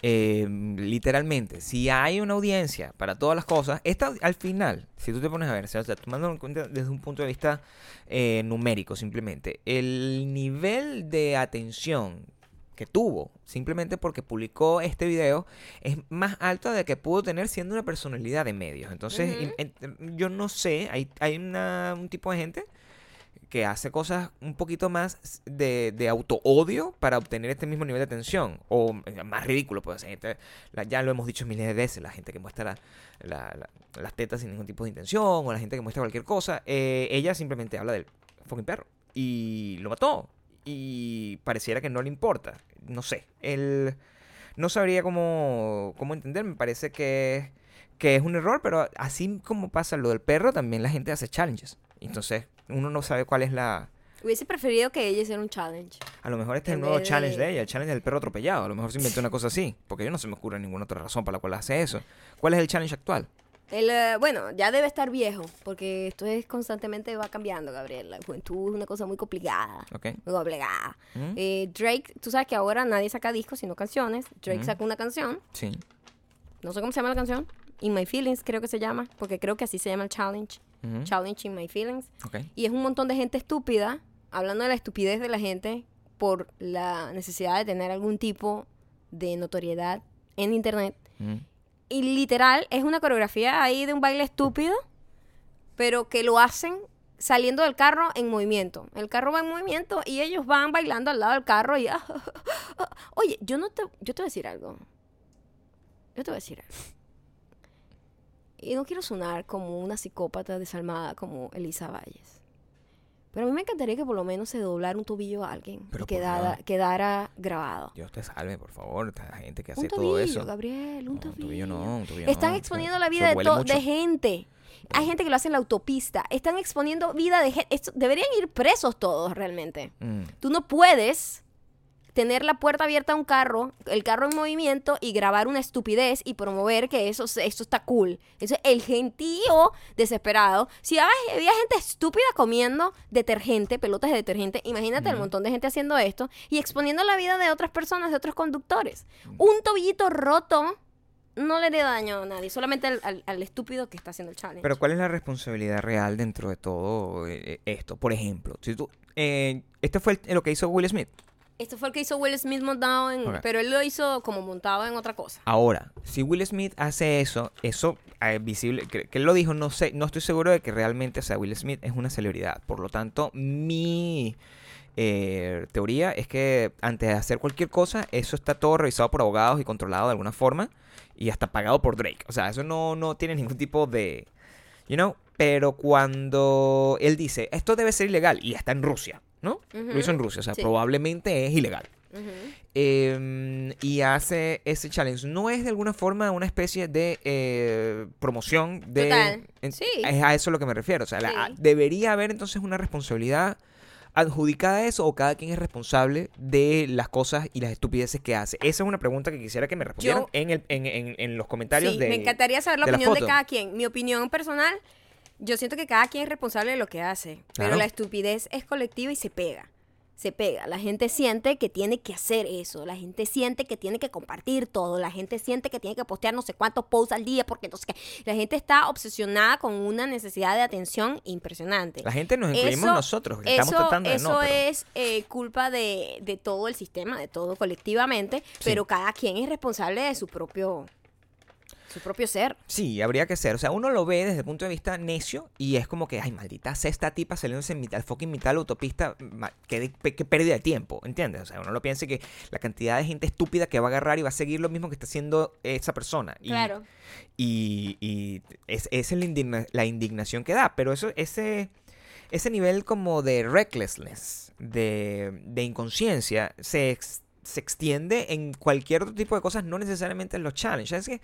em, literalmente, si hay una audiencia para todas las cosas, esta al final, si tú te pones a ver, o sea, tomando en cuenta desde un punto de vista eh, numérico simplemente, el nivel de atención que tuvo simplemente porque publicó este video es más alto de que pudo tener siendo una personalidad de medios. Entonces, en- yo no sé, hay, hay una- un tipo de gente que hace cosas un poquito más de, de auto-odio para obtener este mismo nivel de atención. O eh, más ridículo, la- ya lo hemos dicho miles de veces, la gente que muestra la- la- la- las tetas sin ningún tipo de intención, o la gente que muestra cualquier cosa. eh, ella simplemente habla del fucking perro. Y lo mató. Y pareciera que no le importa. No sé. Él no sabría cómo, cómo entender. Me parece que, que es un error, pero así como pasa lo del perro, también la gente hace challenges. Entonces, uno no sabe cuál es la... Hubiese preferido que ella hiciera un challenge. A lo mejor este es el nuevo vez challenge de- de ella, el challenge del perro atropellado. A lo mejor se inventó una cosa así, porque yo no se me ocurre ninguna otra razón para la cual hace eso. ¿Cuál es el challenge actual? El, eh, bueno, ya debe estar viejo, porque esto es constantemente va cambiando, Gabriel. La juventud es una cosa muy complicada. ¿Ok? Muy complicada. ¿Mm? Eh, Drake, tú sabes que ahora nadie saca discos sino canciones. Drake Ujú. sacó una canción, Sí. no sé cómo se llama la canción. In My Feelings creo que se llama, porque creo que así se llama el challenge. In My Feelings. Ok. Y es un montón de gente estúpida, hablando de la estupidez de la gente por la necesidad de tener algún tipo de notoriedad en Internet. Ujú. y literal es una coreografía ahí de un baile estúpido, pero que lo hacen saliendo del carro en movimiento. El carro va en movimiento y ellos van bailando al lado del carro y... Oye, yo no te... Yo te voy a decir algo. Yo te voy a decir algo. Y no quiero sonar como una psicópata desalmada como Elisa Valles. Pero a mí me encantaría que por lo menos se doblara un tobillo a alguien Pero y quedara, quedara grabado. Dios te salve, por favor. esta gente que hace Un todo tobillo, eso. Gabriel, un No, tobillo. un tobillo no, un tobillo Están no, exponiendo la vida de, gente. Hay gente que lo hace en la autopista. Están exponiendo vida de gente. Esto- deberían ir presos todos realmente. Mm. Tú no puedes tener la puerta abierta a un carro, el carro en movimiento y grabar una estupidez y promover que eso, eso está cool. Eso es el gentío desesperado. Si había gente estúpida comiendo detergente, pelotas de detergente, imagínate el montón de gente haciendo esto y exponiendo la vida de otras personas, de otros conductores. Un tobillito roto no le haría daño a nadie, solamente al, al- al estúpido que está haciendo el challenge. Pero ¿cuál es la responsabilidad real dentro de todo eh, esto? Por ejemplo, si tú, eh, esto fue el- lo que hizo Will Smith. Esto fue el que hizo Will Smith montado en... Pero él lo hizo como montado en otra cosa. Ahora, si Will Smith hace eso, eso eh, visible, que, que él lo dijo, no sé, no estoy seguro de que realmente, o sea, Will Smith es una celebridad. Por lo tanto, mi eh, teoría es que antes de hacer cualquier cosa, eso está todo revisado por abogados y controlado de alguna forma y hasta pagado por Drake. O sea, eso no, no tiene ningún tipo de, you know. Pero cuando él dice esto debe ser ilegal y está en Rusia, ¿no? Lo hizo en Rusia, o sea, Sí. probablemente es ilegal. Eh, y hace ese challenge. No es de alguna forma una especie de eh, promoción de... Total. en- Sí. Es a eso a lo que me refiero. O sea, la- debería haber entonces una responsabilidad adjudicada a eso o cada quien es responsable de las cosas y las estupideces que hace. Esa es una pregunta que quisiera que me respondieran Yo- en, el, en, en- en los comentarios Sí, de... me encantaría saber la de la opinión de cada quien. Mi opinión personal, yo siento que cada quien es responsable de lo que hace, pero Claro. la estupidez es colectiva y se pega. Se pega. La gente siente que tiene que hacer eso. La gente siente que tiene que compartir todo. La gente siente que tiene que postear no sé cuántos posts al día porque entonces que la gente está obsesionada con una necesidad de atención impresionante. La gente nos incluimos Eso- nosotros. que Estamos eso tratando de eso no, pero- es eh, culpa de, de todo el sistema, de todo colectivamente, pero cada quien es responsable de su propio, su propio ser. Sí, habría que ser. O sea, uno lo ve desde el punto de vista necio y es como que, ay, maldita sea esta tipa saliéndose en mitad, fucking mitad de la autopista. Qué, qué pérdida de tiempo, ¿entiendes? O sea, uno lo piensa que la cantidad de gente estúpida que va a agarrar y va a seguir lo mismo que está haciendo esa persona. Y, Claro. Y, y es, esa es la, indigna- la indignación que da. Pero eso, ese, ese nivel como de recklessness, de, de inconsciencia, se, ex- se extiende en cualquier otro tipo de cosas, no necesariamente en los challenges. Es que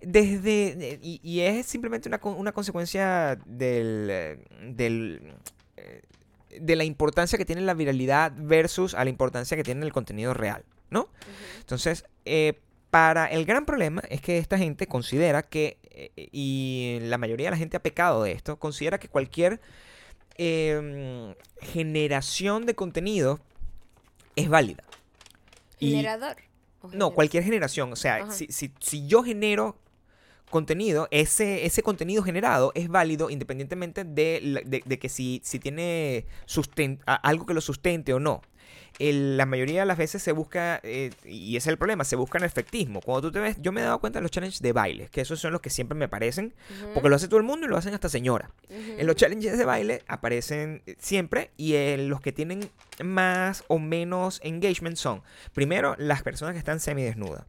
desde. de- Y, y es simplemente una, una consecuencia del. eh, del eh, de la importancia que tiene la viralidad versus a la importancia que tiene el contenido real, ¿no? Entonces, eh, para el gran problema es que esta gente considera que, eh, y la mayoría de la gente ha pecado de esto, considera que cualquier eh, generación de contenido es válida. Generador. no, cualquier generación. O sea, si, si- si yo genero contenido, ese, ese contenido generado es válido independientemente de, de- de que si, si tiene susten- algo que lo sustente o no. El- la mayoría de las veces se busca, eh, y ese es el problema, se busca en efectismo. Cuando tú te ves, yo me he dado cuenta de los challenges de baile, que esos son los que siempre me parecen, porque lo hace todo el mundo y lo hacen hasta señora. En los challenges de baile aparecen eh, siempre y eh, los que tienen más o menos engagement son, primero, las personas que están semidesnudas.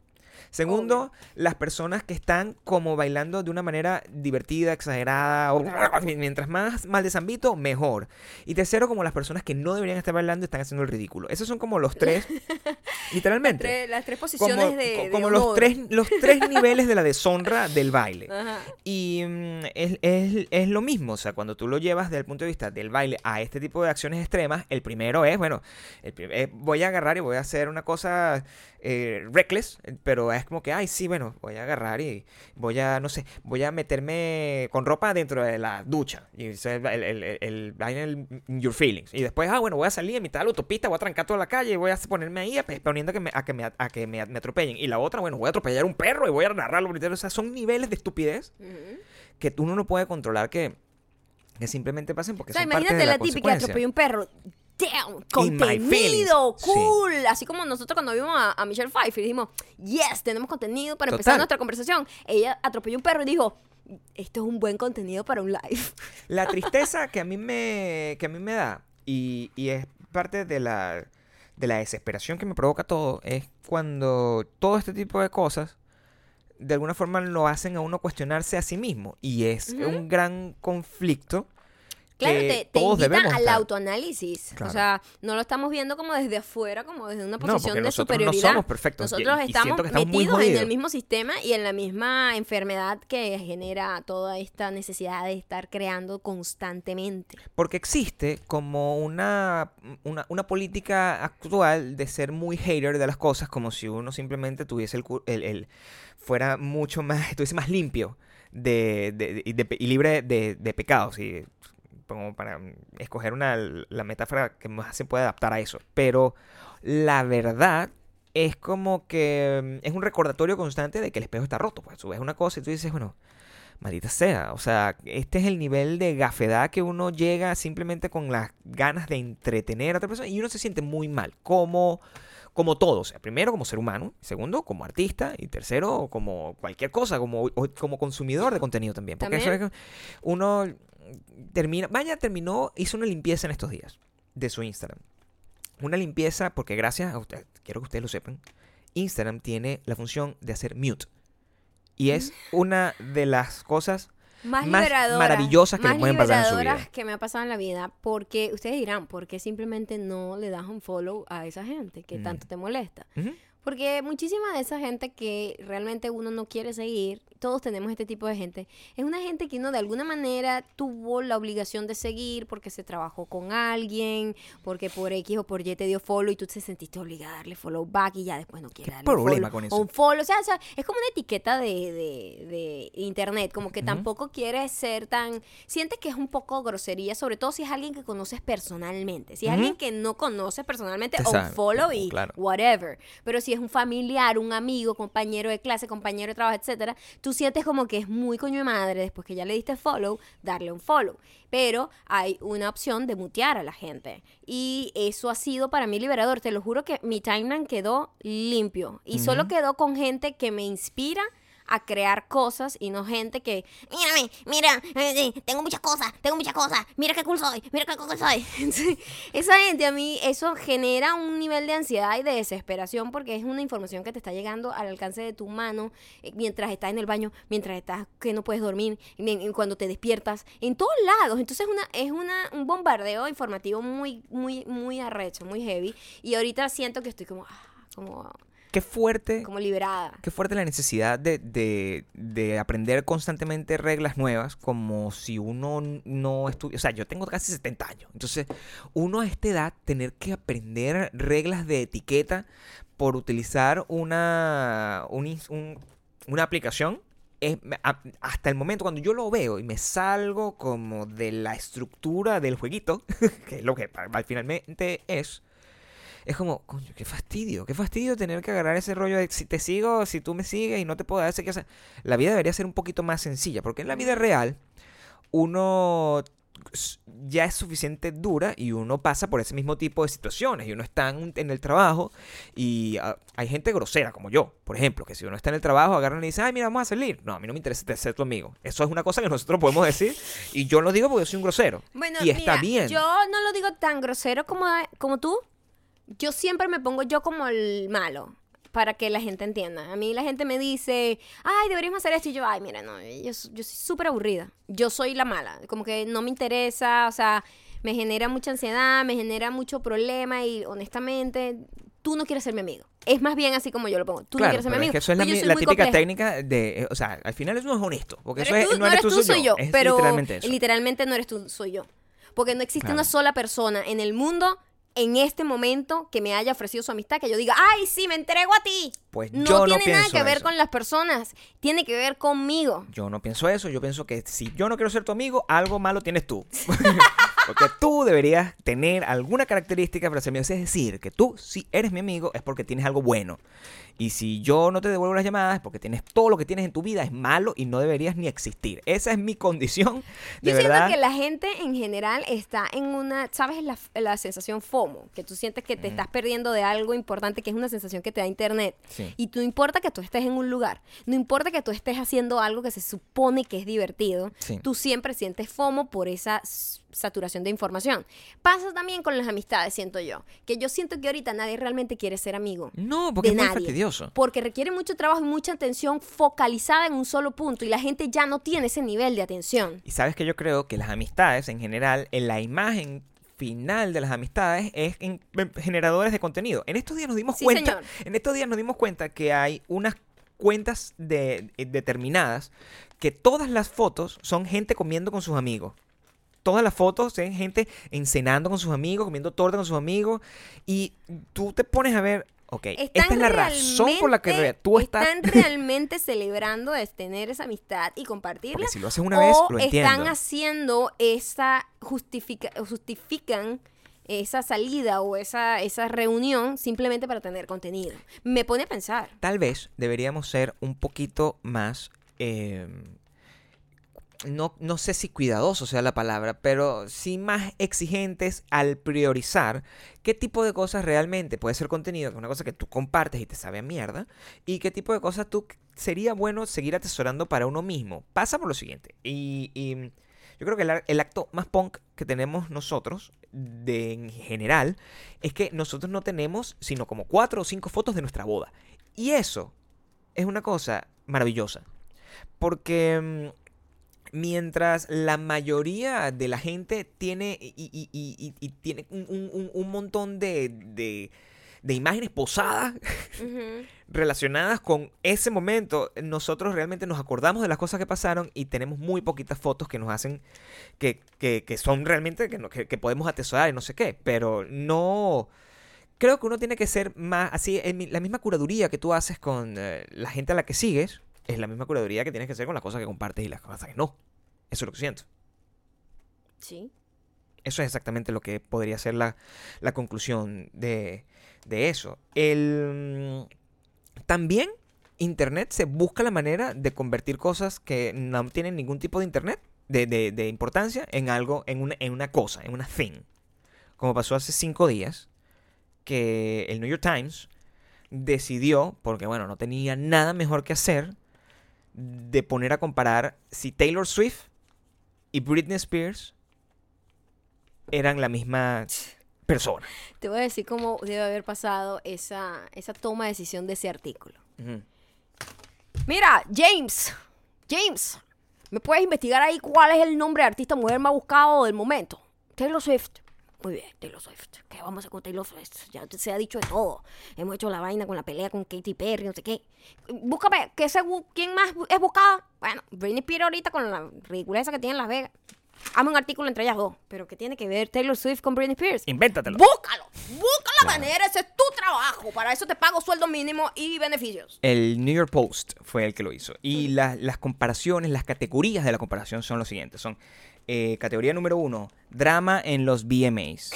Segundo, las personas que están como bailando de una manera divertida, exagerada, o mientras más mal desambito, mejor. Y tercero, como las personas que no deberían estar bailando y están haciendo el ridículo. Esos son como los tres, literalmente. Tres- las tres posiciones Como, de, co- de como los, tres, los tres niveles de la deshonra del baile. Ajá. Y mm, es, es- es lo mismo, o sea, cuando tú lo llevas desde el punto de vista del baile a este tipo de acciones extremas, el primero es, bueno, el eh, voy a agarrar y voy a hacer una cosa eh, reckless, pero es como que, ay, sí, bueno, voy a agarrar y voy a, no sé, voy a meterme con ropa dentro de la ducha. Y el, el, el, el Your Feelings. Y después, ah, bueno, voy a salir en mitad de la autopista, voy a trancar toda la calle y voy a ponerme ahí a- a que me, a que me, a que me, me atropellen. Y la otra, bueno, voy a atropellar un perro y voy a narrarlo. O sea, son niveles de estupidez Ujú. que uno no puede controlar que, que simplemente pasen porque O sea, son parte imagínate de la, la típica atropelló un perro. damn, contenido, Sí. cool. Así como nosotros cuando vimos a, a Michelle Pfeiffer y dijimos, yes, tenemos contenido para empezar Total. nuestra conversación. Ella atropelló un perro y dijo, esto es un buen contenido para un live. La tristeza que a mí me, que a mí me da, y, y es parte de la, de la desesperación que me provoca todo, es cuando todo este tipo de cosas de alguna forma lo hacen a uno cuestionarse a sí mismo. Y es un gran conflicto Claro, que te, te todos invita debemos al estar. autoanálisis. O sea, no lo estamos viendo como desde afuera, como desde una No, posición porque de nosotros no superioridad. somos perfectos. y- Nosotros y estamos, siento que estamos muy metidos en el mismo sistema y en la misma enfermedad que genera toda esta necesidad de estar creando constantemente. Porque existe como una, una, una política actual de ser muy hater de las cosas, como si uno simplemente tuviese el, el, el- fuera mucho más, estuviese más limpio de, de- y, de y libre de, de pecados. Y como para mm, escoger una, la metáfora que más se puede adaptar a eso. Pero la verdad es como que mm, es un recordatorio constante de que el espejo está roto. Pues tú ves una cosa y tú dices, bueno, Maldita sea, o sea, este es el nivel de gafedad que uno llega simplemente con las ganas de entretener a otra persona y uno se siente muy mal, como, como todo, o sea, primero como ser humano, segundo como artista y tercero como cualquier cosa, como, como consumidor de contenido también, porque eso es También. uno termina, vaya, terminó, hizo una limpieza en estos días de su Instagram, una limpieza porque gracias a usted, quiero que ustedes lo sepan, Instagram tiene la función de hacer mute. Y es una de las cosas Más, maravillosas que le pueden pasar en su vida. que me ha pasado en la vida. Porque ustedes dirán, ¿por qué simplemente no le das un follow a esa gente que Mm. tanto te molesta? Porque muchísima de esa gente que realmente uno no quiere seguir, todos tenemos este tipo de gente, es una gente que uno de alguna manera tuvo la obligación de seguir porque se trabajó con alguien, porque por X o por Y te dio follow y tú te sentiste obligada a darle follow back y ya después no quieres darle problema follow con o eso? un follow. O sea, o sea, es como una etiqueta de, de- de internet, como que tampoco quieres ser tan... Sientes que es un poco grosería, sobre todo si es alguien que conoces personalmente. Si es alguien que no conoces personalmente, Te o sabe, follow y claro. whatever. Pero si es un familiar, un amigo, compañero de clase, compañero de trabajo, etcétera, tú sientes como que es muy coño de madre después que ya le diste follow, darle un follow. Pero hay una opción de mutear a la gente. Y eso ha sido para mí liberador. Te lo juro que mi timeline quedó limpio. Y solo quedó con gente que me inspira a crear cosas y no gente que, mírame, mira, eh, eh, tengo muchas cosas, tengo muchas cosas, mira qué cool soy, mira qué cool soy. Esa gente a mí, eso genera un nivel de ansiedad y de desesperación porque es una información que te está llegando al alcance de tu mano eh, mientras estás en el baño, mientras estás que no puedes dormir, cuando te despiertas, en todos lados. Entonces una, es una, un bombardeo informativo muy, muy, muy arrecho, muy heavy. Y ahorita siento que estoy como, ah, como, Qué fuerte, como liberada. qué fuerte la necesidad de, de- de aprender constantemente reglas nuevas, como si uno no estuviera. O sea, yo tengo casi 70 años. Entonces, uno a esta edad tener que aprender reglas de etiqueta por utilizar una, un ins- un- una aplicación. es- hasta el momento cuando yo lo veo y me salgo como de la estructura del jueguito, que es lo que finalmente es, es como, coño, qué fastidio, qué fastidio tener que agarrar ese rollo de si te sigo, si tú me sigues y no te puedo dar ese que hacer. La vida debería ser un poquito más sencilla, porque en la vida real uno ya es suficiente dura y uno pasa por ese mismo tipo de situaciones y uno está en, el trabajo y ah, hay gente grosera como yo, por ejemplo, que si uno está en el trabajo agarran y dicen, ay, mira, vamos a salir. No, a mí no me interesa ser tu amigo. Eso es una cosa que nosotros podemos decir y yo lo digo porque yo soy un grosero. Bueno, y está mira, bien. Yo no lo digo tan grosero como, como tú. Yo siempre me pongo yo como el malo para que la gente entienda. A mí la gente me dice, ay, deberíamos hacer esto. Y yo, ay, mira, no, yo, yo soy súper aburrida. Yo soy la mala. Como que no me interesa, o sea, me genera mucha ansiedad, me genera mucho problema y honestamente, tú no quieres ser mi amigo. Es más bien así como yo lo pongo. Tú no quieres ser mi pero es amigo. que eso es la, Pues la muy típica compleja. técnica de, eh, o sea, al final eso no es honesto, porque eso Eres es, tú- no eres tú, soy yo, pero literalmente eso. literalmente no eres tú, soy yo. Porque no existe Claro. una sola persona en el mundo en este momento que me haya ofrecido su amistad que yo diga, ay, sí, me entrego a ti. Pues no yo no tiene nada pienso que ver eso. con las personas, tiene que ver conmigo. Yo no pienso eso, yo pienso que si yo no quiero ser tu amigo, algo malo tienes tú. Porque tú deberías tener alguna característica para ser mi amigo. Es decir, que tú, si eres mi amigo, es porque tienes algo bueno. Y si yo no te devuelvo las llamadas, es porque tienes todo lo que tienes en tu vida es malo y no deberías ni existir. Esa es mi condición. De Yo verdad. siento que la gente en general está en una, ¿sabes? La, la sensación FOMO, que tú sientes que te estás perdiendo de algo importante, que es una sensación que te da Internet. Sí. Y no importa que tú estés en un lugar, no importa que tú estés haciendo algo que se supone que es divertido, Sí. tú siempre sientes FOMO por esa saturación de información. Pasa también con las amistades, siento yo, que yo siento que ahorita nadie realmente quiere ser amigo. No, porque de es muy nadie. fastidioso. Porque requiere mucho trabajo y mucha atención focalizada en un solo punto y la gente ya no tiene ese nivel de atención. Y sabes que yo creo que las amistades en general, en la imagen final de las amistades es en en generadores de contenido. En estos días nos dimos Sí, cuenta, señor. en estos días nos dimos cuenta que hay unas cuentas de, eh, determinadas que todas las fotos son gente comiendo con sus amigos. Todas las fotos son gente encenando con sus amigos, comiendo torta con sus amigos. Y tú te pones a ver, ok, esta es la razón por la que tú estás... Están realmente celebrando de tener esa amistad y compartirla. Porque si lo haces una vez, lo están entiendo. haciendo esa justifica, justifican esa salida o esa, esa reunión simplemente para tener contenido. Me pone a pensar. tal vez deberíamos ser un poquito más, eh, no, no sé si cuidadoso sea la palabra, pero sí más exigentes al priorizar qué tipo de cosas realmente puede ser contenido, que es una cosa que tú compartes y te sabe a mierda, y qué tipo de cosas tú sería bueno seguir atesorando para uno mismo. Pasa por lo siguiente, y, yo creo que el, el acto más punk que tenemos nosotros, de, en general, es que nosotros no tenemos sino como cuatro o cinco fotos de nuestra boda. Y eso es una cosa maravillosa. Porque mm, mientras la mayoría de la gente tiene y, y- y- y- y tiene un, un- un- montón de, de- de imágenes posadas relacionadas con ese momento, nosotros realmente nos acordamos de las cosas que pasaron y tenemos muy poquitas fotos que nos hacen, que, que- que son realmente, que, que- que podemos atesorar y no sé qué, pero no... Creo que uno tiene que ser más así, en la misma curaduría que tú haces con eh, la gente a la que sigues, es la misma curaduría que tienes que hacer con las cosas que compartes y las cosas que no. Eso es lo que siento. Sí. Eso es exactamente lo que podría ser la, la conclusión de, de eso. El, mm, también Internet se busca la manera de convertir cosas que no tienen ningún tipo de Internet, de, de- de importancia, en algo, en una, en una cosa, en una thing. Como pasó hace cinco días, que el New York Times decidió, porque bueno, no tenía nada mejor que hacer, de poner a comparar si Taylor Swift y Britney Spears eran la misma persona. Te voy a decir cómo debe haber pasado esa, esa toma de decisión de ese artículo. Mira, James, James, ¿me puedes investigar ahí cuál es el nombre de artista mujer más buscado del momento? Taylor Swift. Muy bien, Taylor Swift. ¿Qué vamos a hacer con Taylor Swift? Ya se ha dicho de todo. Hemos hecho la vaina con la pelea con Katy Perry, no sé qué. Búscame, ¿qué se ¿quién más es buscada? Bueno, Britney Spears ahorita con la ridiculeza que tiene en Las Vegas. Hazme un artículo entre ellas dos. Pero ¿qué tiene que ver Taylor Swift con Britney Spears? Invéntatelo. Búscalo, busca la manera, ese es tu trabajo. Para eso te pago sueldo mínimo y beneficios. El New York Post fue el que lo hizo. Y la- las comparaciones, las categorías de la comparación son los siguientes. Son eh, categoría número uno, drama en los VMAs.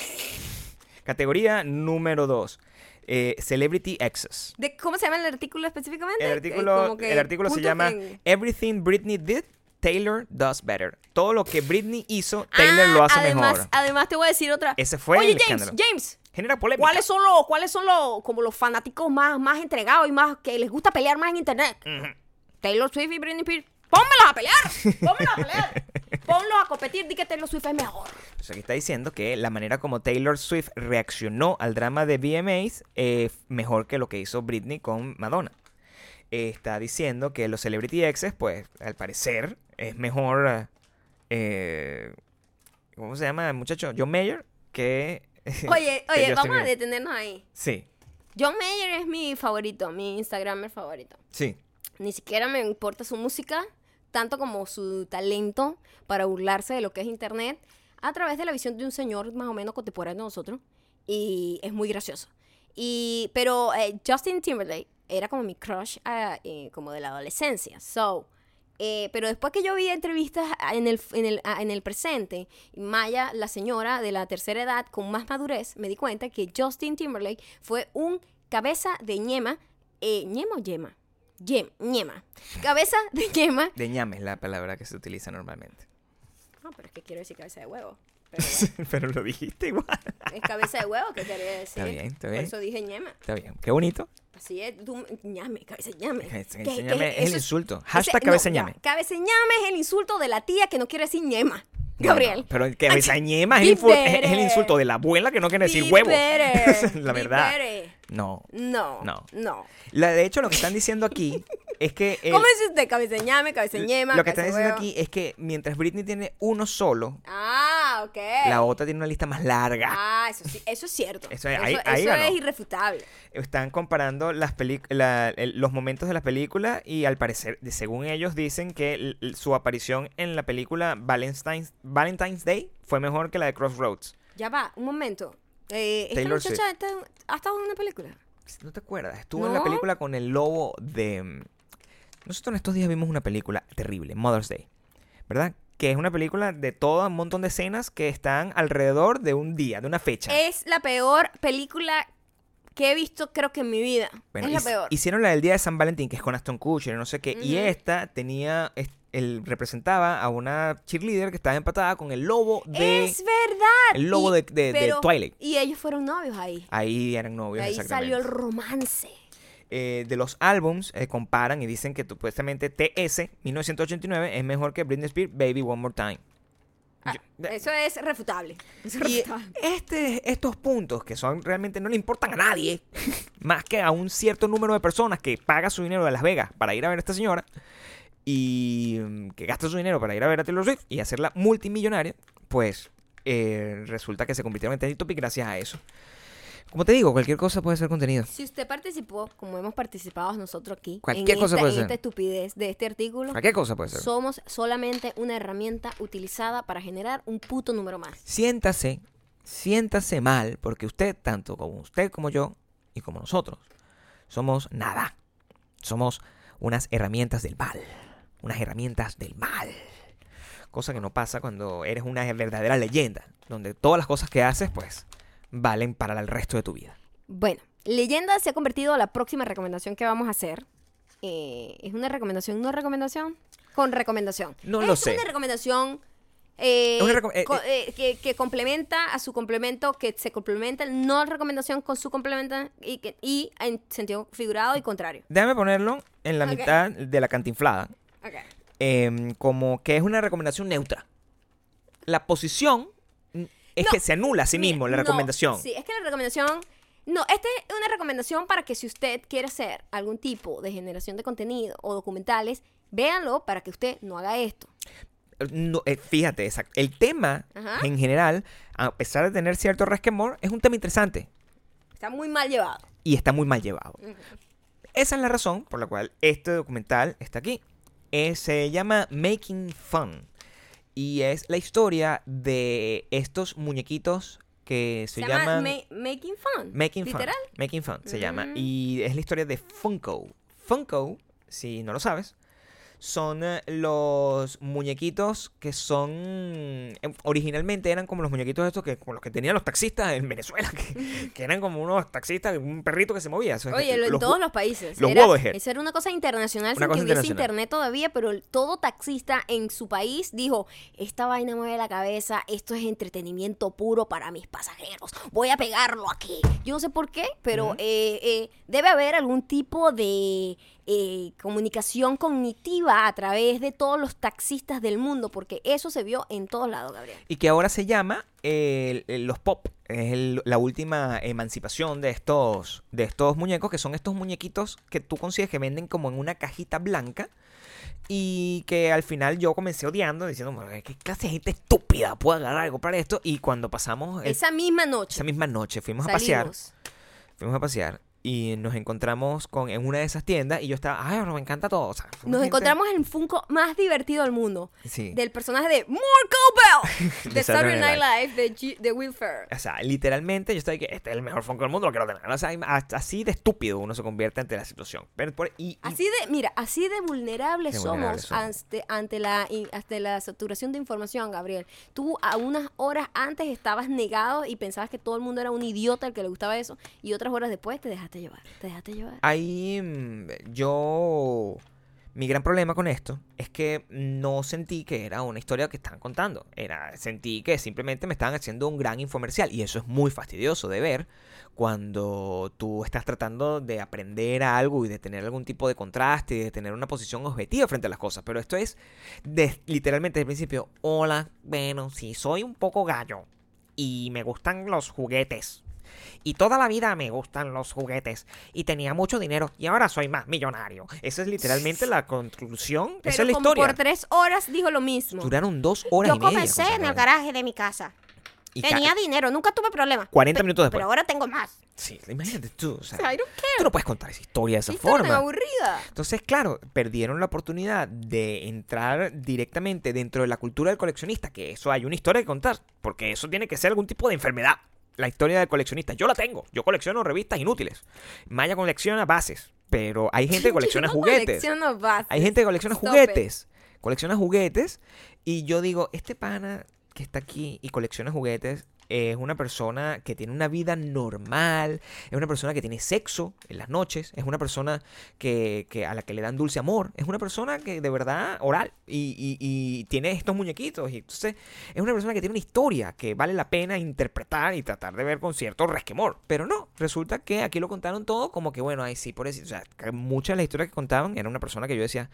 Categoría número dos, eh, Celebrity Exes. ¿De ¿Cómo se llama el artículo específicamente? El Eh, artículo, el artículo se llama en- Everything Britney Did, Taylor Does Better. Todo lo que Britney hizo, Taylor Ah, lo hace además, mejor. Además, te voy a decir otra. Ese fue Oye, el James, escándalo. James, Genera polémica. ¿cuáles son los, cuáles son los, como los fanáticos más, más entregados y más que les gusta pelear más en internet? Ujú. Taylor Swift y Britney Spears. ¡Pónmelos a pelear! ¡Pónmelos a pelear! Ponlos a competir, di que Taylor Swift es mejor. O sea, que está diciendo que la manera como Taylor Swift reaccionó al drama de VMAs es mejor que lo que hizo Britney con Madonna. Eh, está diciendo que los Celebrity Exes, pues, al parecer, es mejor. eh, ¿Cómo se llama el muchacho? John Mayer, que. Oye, que oye, vamos a detenernos ahí. Sí, John Mayer es mi favorito, mi Instagramer favorito. sí. Ni siquiera me importa su música, tanto como su talento para burlarse de lo que es internet, a través de la visión de un señor más o menos contemporáneo a nosotros. Y es muy gracioso. Y, pero eh, Justin Timberlake era como mi crush ah, eh, como de la adolescencia. So, Eh, pero después que yo vi entrevistas en el, en, el, en el presente, Maya, la señora de la tercera edad con más madurez, me di cuenta que Justin Timberlake fue un cabeza de ñema. Eh, ¿Ñema yema? Yem, ñema. Cabeza de ñema. De ñame es la palabra que se utiliza normalmente. No, pero es que quiero decir cabeza de huevo. Pero Pero lo dijiste igual. es cabeza de huevo que quería decir. Está bien, está Por bien. eso dije ñema. Está bien. Qué bonito. Así es, tú, ñame, cabeza ñame. Cabeza ¿Qué- de qué ñame es el insulto. Hashtag cabeza ñame. Cabeza ñame es el insulto de la tía que no quiere decir ñema. Gabriel. no, pero el cabeza de ñema es es- el insulto de la abuela que no quiere decir huevo. La verdad. No. No, No. no. La, de hecho, lo que están diciendo aquí es que. el- ¿Cómo dice usted? Cabeza de ñame, cabeza de ñema, lo que están diciendo aquí es que mientras Britney tiene uno solo, Ah, ok. la otra tiene una lista más larga. Ah, eso sí, eso es cierto. Eso es- ahí eso es irrefutable. Están comparando las la- el- los momentos de la película y al parecer, según ellos, dicen que su aparición en la película Valentine's, Valentine's Day fue mejor que la de Crossroads. Ya va, un momento. Eh, esta Taylor muchacha está- ha estado en una película. ¿No te acuerdas? Estuvo en la película con el lobo de... Nosotros en estos días vimos una película terrible, Mother's Day, ¿verdad? Que es una película de todo un montón de escenas que están alrededor de un día, de una fecha. Es la peor película que he visto, creo que en mi vida. Bueno, es la peor. Hicieron la del día de San Valentín, que es con Aston Kutcher no sé qué. Y esta tenía, el, representaba a una cheerleader que estaba empatada con el lobo de... es verdad. el lobo de- de- de pero- Twilight. Y ellos fueron novios ahí. Ahí eran novios, ahí exactamente. salió el romance. Eh, de los álbums eh, comparan y dicen que supuestamente TS 1989 es mejor que Britney Spears Baby One More Time. Ah, Yo- eso es y refutable. este, estos puntos que son realmente no le importan a nadie, más que a un cierto número de personas que paga su dinero de Las Vegas para ir a ver a esta señora y mm, que gasta su dinero para ir a ver a Taylor Swift y hacerla multimillonaria, pues eh, resulta que se convirtieron en trending topic gracias a eso. Como te digo, cualquier cosa puede ser contenido. Si usted participó, como hemos participado nosotros aquí, Cualquier en cosa esta, puede en ser. esta estupidez de este artículo, Cualquier cosa puede ser. somos solamente una herramienta utilizada para generar un puto número más. siéntase, siéntase mal, porque usted, tanto como usted como yo, y como nosotros, somos nada. Somos unas herramientas del mal. Unas herramientas del mal. Cosa que no pasa cuando eres una verdadera leyenda, donde todas las cosas que haces, pues, valen para el resto de tu vida. Bueno, leyenda se ha convertido en la próxima recomendación que vamos a hacer. Eh, ¿Es una recomendación, no recomendación? Con recomendación. No es lo sé. una recomendación eh, Es una recom- eh, co- eh, que, que complementa a su complemento, que se complementa, no recomendación con su complemento y, que, y en sentido figurado y contrario. Déjame ponerlo en la mitad de la cantinflada, Ok. em, como que es una recomendación neutra. La posición es No, que se anula a sí Mira, mismo la no, recomendación. sí, es que la recomendación. No, esta es una recomendación para que si usted quiere hacer algún tipo de generación de contenido o documentales, véanlo para que usted no haga esto. No, eh, fíjate, exact- el tema Ajá. en general, a pesar de tener cierto resquemor, es un tema interesante Está muy mal llevado. y está muy mal llevado. Esa es la razón por la cual este documental está aquí. Eh, se llama Making Fun y es la historia de estos muñequitos que se, Se, llama llaman Ma- Making Fun. Making Fun. ¿Literal? Making Fun se llama. Mm. Y es la historia de Funko. Funko, si no lo sabes, son eh, los muñequitos que son. eh, Originalmente eran como los muñequitos estos que como los que tenían los taxistas en Venezuela, que, que eran como unos taxistas, un perrito que se movía. Eso Oye, en todos los países. los Era-. Esa era una cosa internacional Una sin cosa que hubiese internacional. internet todavía, pero todo taxista en su país dijo, esta vaina mueve la cabeza, esto es entretenimiento puro para mis pasajeros, voy a pegarlo aquí. Yo no sé por qué, pero eh, eh, debe haber algún tipo de eh, comunicación cognitiva a través de todos los taxistas del mundo, porque eso se vio en todos lados, Gabriel. Y que ahora se llama eh, los pop. Es el- la última emancipación de estos, de estos muñecos, que son estos muñequitos que tú consigues que venden como en una cajita blanca. Y que al final yo comencé odiando, diciendo, "Bueno, ¿qué clase de gente estúpida puede agarrar algo para esto? Y cuando pasamos el- Esa misma noche. esa misma noche, fuimos a pasear. Fuimos a pasear. Y nos encontramos con, en una de esas tiendas y yo estaba, ay, me encanta todo. O sea, somos Nos gente- encontramos en el Funko más divertido del mundo. Sí. Del personaje de Morco Bell. De Saturday Night Live de, G- de Will Ferrell. O sea, literalmente yo estoy que este es el mejor Funko del mundo, lo quiero tener. O sea, así de estúpido uno se convierte ante la situación. Pero por- y, y- Así de, mira, así de vulnerables De somos, vulnerables. Ante, ante la ante la saturación de información, Gabriel. Tú a unas horas antes estabas negado y pensabas que todo el mundo era un idiota al que le gustaba eso y otras horas después te dejaste llevar, te dejaste llevar. ahí mm, yo... Mi gran problema con esto es que no sentí que era una historia que estaban contando. Era, sentí que simplemente me estaban haciendo un gran infomercial. Y eso es muy fastidioso de ver cuando tú estás tratando de aprender algo y de tener algún tipo de contraste y de tener una posición objetiva frente a las cosas. Pero esto es literalmente desde el principio. Hola, bueno, sí, soy un poco gallo. Y me gustan los juguetes. Y toda la vida me gustan los juguetes. Y tenía mucho dinero. Y ahora soy más millonario. Esa es literalmente la conclusión. Pero Esa es la como historia. por tres horas dijo lo mismo. Duraron dos horas Yo y media. comencé en el garaje de mi casa. Y ca- Tenía dinero, nunca tuve problema. 40 Pe- minutos después. Pero ahora tengo más. Sí, imagínate tú. O sea, O sea, I don't care. tú no puedes contar esa historia de esa historia tan forma. aburrida. Entonces, claro, perdieron la oportunidad de entrar directamente dentro de la cultura del coleccionista, que eso hay una historia que contar, porque eso tiene que ser algún tipo de enfermedad. La historia del coleccionista. Yo la tengo. Yo colecciono revistas inútiles. Maya colecciona bases, pero hay gente que colecciona no juguetes. bases. Hay gente que colecciona Stop juguetes. Colecciona juguetes. Y yo digo, este pana que está aquí y colecciona juguetes es una persona que tiene una vida normal. Es una persona que tiene sexo en las noches. Es una persona que, que a la que le dan dulce amor. Es una persona que de verdad oral. Y, y- y tiene estos muñequitos. Y entonces es una persona que tiene una historia que vale la pena interpretar y tratar de ver con cierto resquemor. Pero no, resulta que aquí lo contaron todo como que, bueno, ahí sí, por eso. O sea, muchas de las historias que contaban era una persona que yo decía,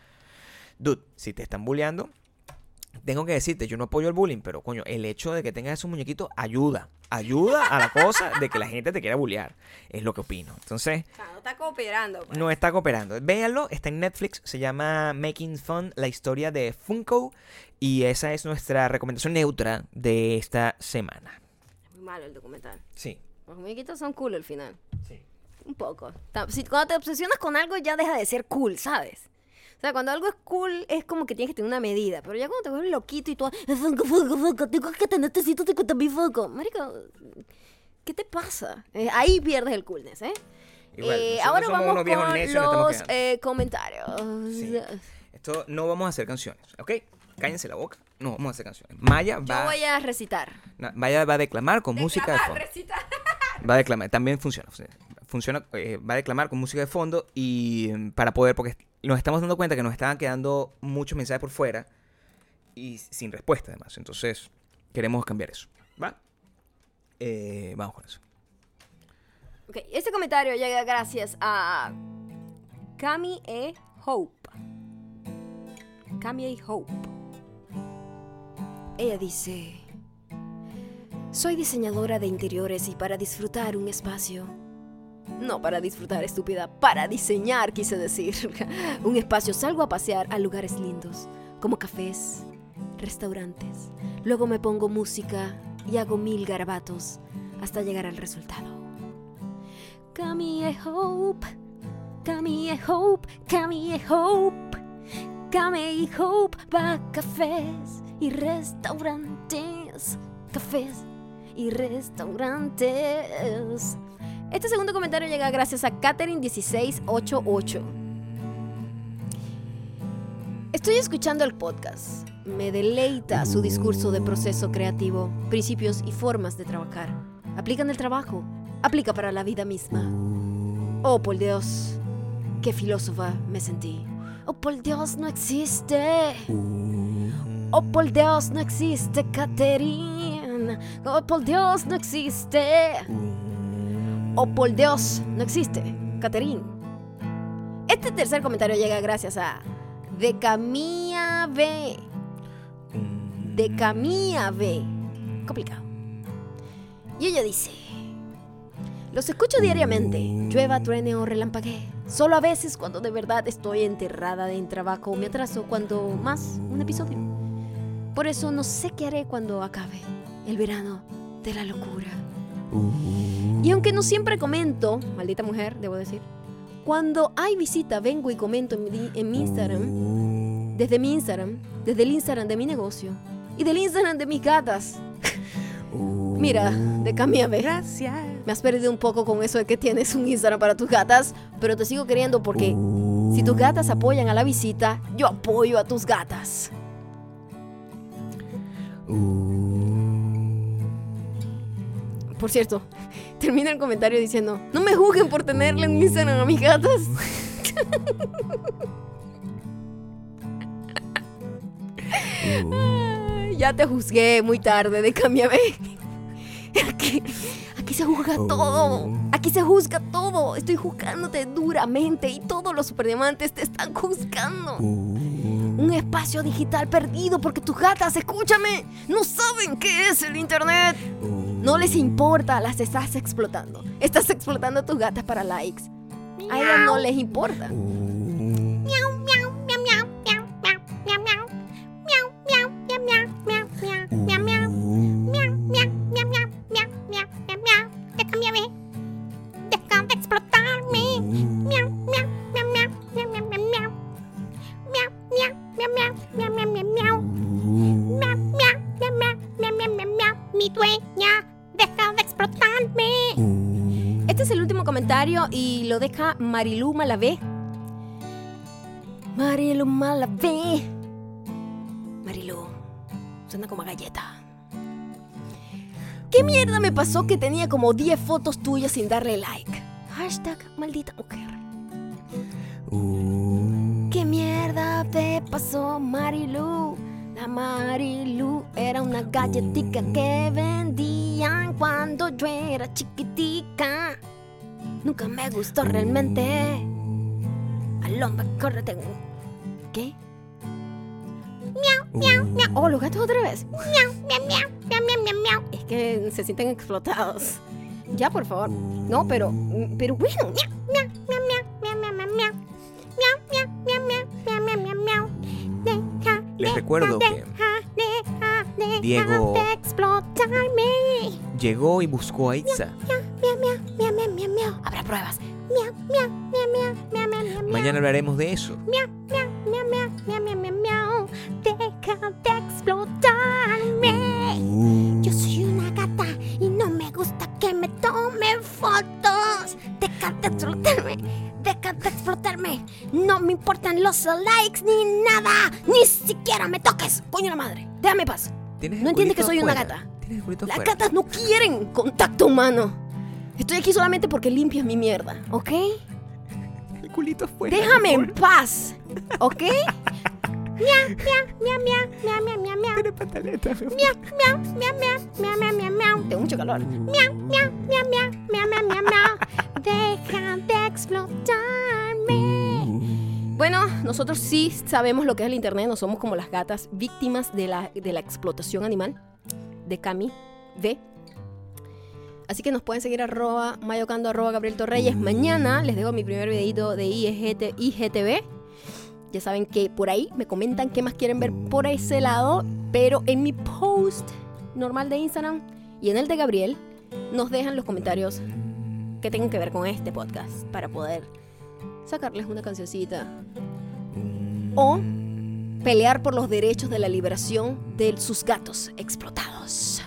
dude, si te están bulleando, tengo que decirte, yo no apoyo el bullying, pero coño, el hecho de que tengas esos muñequitos ayuda. Ayuda a la cosa de que la gente te quiera bullear. Es lo que opino. Entonces, O sea, no está cooperando. pues. no está cooperando. Véanlo, está en Netflix, se llama Making Fun, la historia de Funko. Y esa es nuestra recomendación neutra de esta semana. Es muy malo el documental. Sí. Los muñequitos son cool al final. Sí. Un poco. Si, cuando te obsesionas con algo ya deja de ser cool, ¿sabes? O sea, cuando algo es cool es como que tienes que tener una medida. Pero ya cuando te vuelves loquito y tú... Funko, Funko, Funko, tengo que tener 350 mil Funko. Marico, ¿qué te pasa? Eh, ahí pierdes el coolness, ¿eh? Igual, Eh, ahora vamos con necios los eh, comentarios. Sí. Esto no vamos a hacer canciones, ¿ok? Cállense la boca. No vamos a hacer canciones. Maya Yo va, voy a recitar. Maya va a declamar con música de fondo. recitar. Va a declamar, también funciona. funciona. Eh, va a declamar con música de fondo y mm, para poder, porque nos estamos dando cuenta que nos estaban quedando muchos mensajes por fuera y sin respuesta además. Entonces, queremos cambiar eso. ¿Va? Eh, vamos con eso. Ok, este comentario llega gracias a Cami E. Hope. Cami E. Hope. Ella dice, soy diseñadora de interiores y para disfrutar un espacio, no para disfrutar estúpida, para diseñar quise decir, un espacio salgo a pasear a lugares lindos, como cafés, restaurantes, luego me pongo música y hago mil garabatos hasta llegar al resultado. Cami e hope, Cami e hope, Cami e hope, Cami e hope. Va a cafés y restaurantes, cafés y restaurantes. Este segundo comentario llega gracias a Catherine1688. Estoy escuchando el podcast. Me deleita su discurso de proceso creativo, principios y formas de trabajar. Aplica en el trabajo, aplica para la vida misma. Oh, por Dios, qué filósofa me sentí. Oh, por Dios, no existe. Oh, por Dios, no existe, Catherine. Oh, por Dios, no existe. Oh, por Dios, no existe, Catherine. Este tercer comentario llega gracias a De Camilla B. De Camilla B. Complicado. Y ella dice: Los escucho diariamente, llueva, truene o relampaguee. Solo a veces cuando de verdad estoy enterrada en trabajo me atraso cuando más un episodio. Por eso no sé qué haré cuando acabe el verano de la locura. Y aunque no siempre comento, maldita mujer, debo decir, cuando hay visita vengo y comento en mi, en mi Instagram, desde mi Instagram, desde el Instagram de mi negocio y del Instagram de mis gatas. Mira, de cámbiame. Gracias. Me has perdido un poco con eso de que tienes un Instagram para tus gatas, pero te sigo queriendo porque si tus gatas apoyan a la visita, yo apoyo a tus gatas. Por cierto, termina el comentario diciendo, no me juzguen por tenerle un Instagram a mis gatas. Ya te juzgué muy tarde, de cámbiame. Aquí, aquí se juzga todo. Aquí se juzga todo. Estoy juzgándote duramente y todos los superdiamantes te están juzgando. Un espacio digital perdido porque tus gatas, escúchame, no saben qué es el internet. No les importa, las estás explotando. Estás explotando a tus gatas para likes. A ellas no les importa. Deja deja Marilu Malavé. Marilu Malavé. Marilu, suena como a galleta. ¿Qué mierda me pasó que tenía como 10 fotos tuyas sin darle like? Hashtag maldita mujer. ¿Qué mierda te pasó, Marilu? La Marilu era una galletica que vendían cuando yo era chiquitica. Nunca me gustó realmente. Al hombre, córrete. ¿Qué? Miau, miau, miau, Oh, los gatos otra vez. miau, miau, miau, miau, miau, miau, miau. Es que se sienten explotados. Ya, por favor. No, pero. Pero bueno. Miau, miau, miau, miau, miau, miau, miau. Miau, miau, miau, miau, miau, miau, miau, Les recuerdo que Diego-. Llegó y buscó a Itza. Habrá pruebas. Mañana hablaremos de eso. Deja de explotarme. Yo soy una gata y no me gusta que me tomen fotos. Deja de explotarme. Deja de explotarme. No me importan los likes ni nada. Ni siquiera me toques. Coño la madre. Déjame paz. ¿Tienes el No entiende que soy una gata. ¿Tienes el culito Las gatas no quieren contacto humano. Estoy aquí solamente porque limpias mi mierda, ¿ok? El culito afuera. Déjame en paz, ¿ok? Miau, miau, miau, miau, miau, miau, miau. Tiene pantaleta. Miau, miau, miau, miau, miau, miau, miau, miau. Tengo mucho calor. Miau, miau, miau, miau, miau, miau, miau, miau. Deja de explotarme. Bueno, nosotros sí sabemos lo que es el internet, no somos como las gatas víctimas de la, de la explotación animal de Cami V. Así que nos pueden seguir arroba mayocando arroba Gabriel Torreyes. Mañana les dejo mi primer videito de IGT, IGTV. Ya saben que por ahí me comentan qué más quieren ver por ese lado. Pero en mi post normal de Instagram y en el de Gabriel nos dejan los comentarios que tengan que ver con este podcast para poder sacarles una cancioncita o pelear por los derechos de la liberación de sus gatos explotados.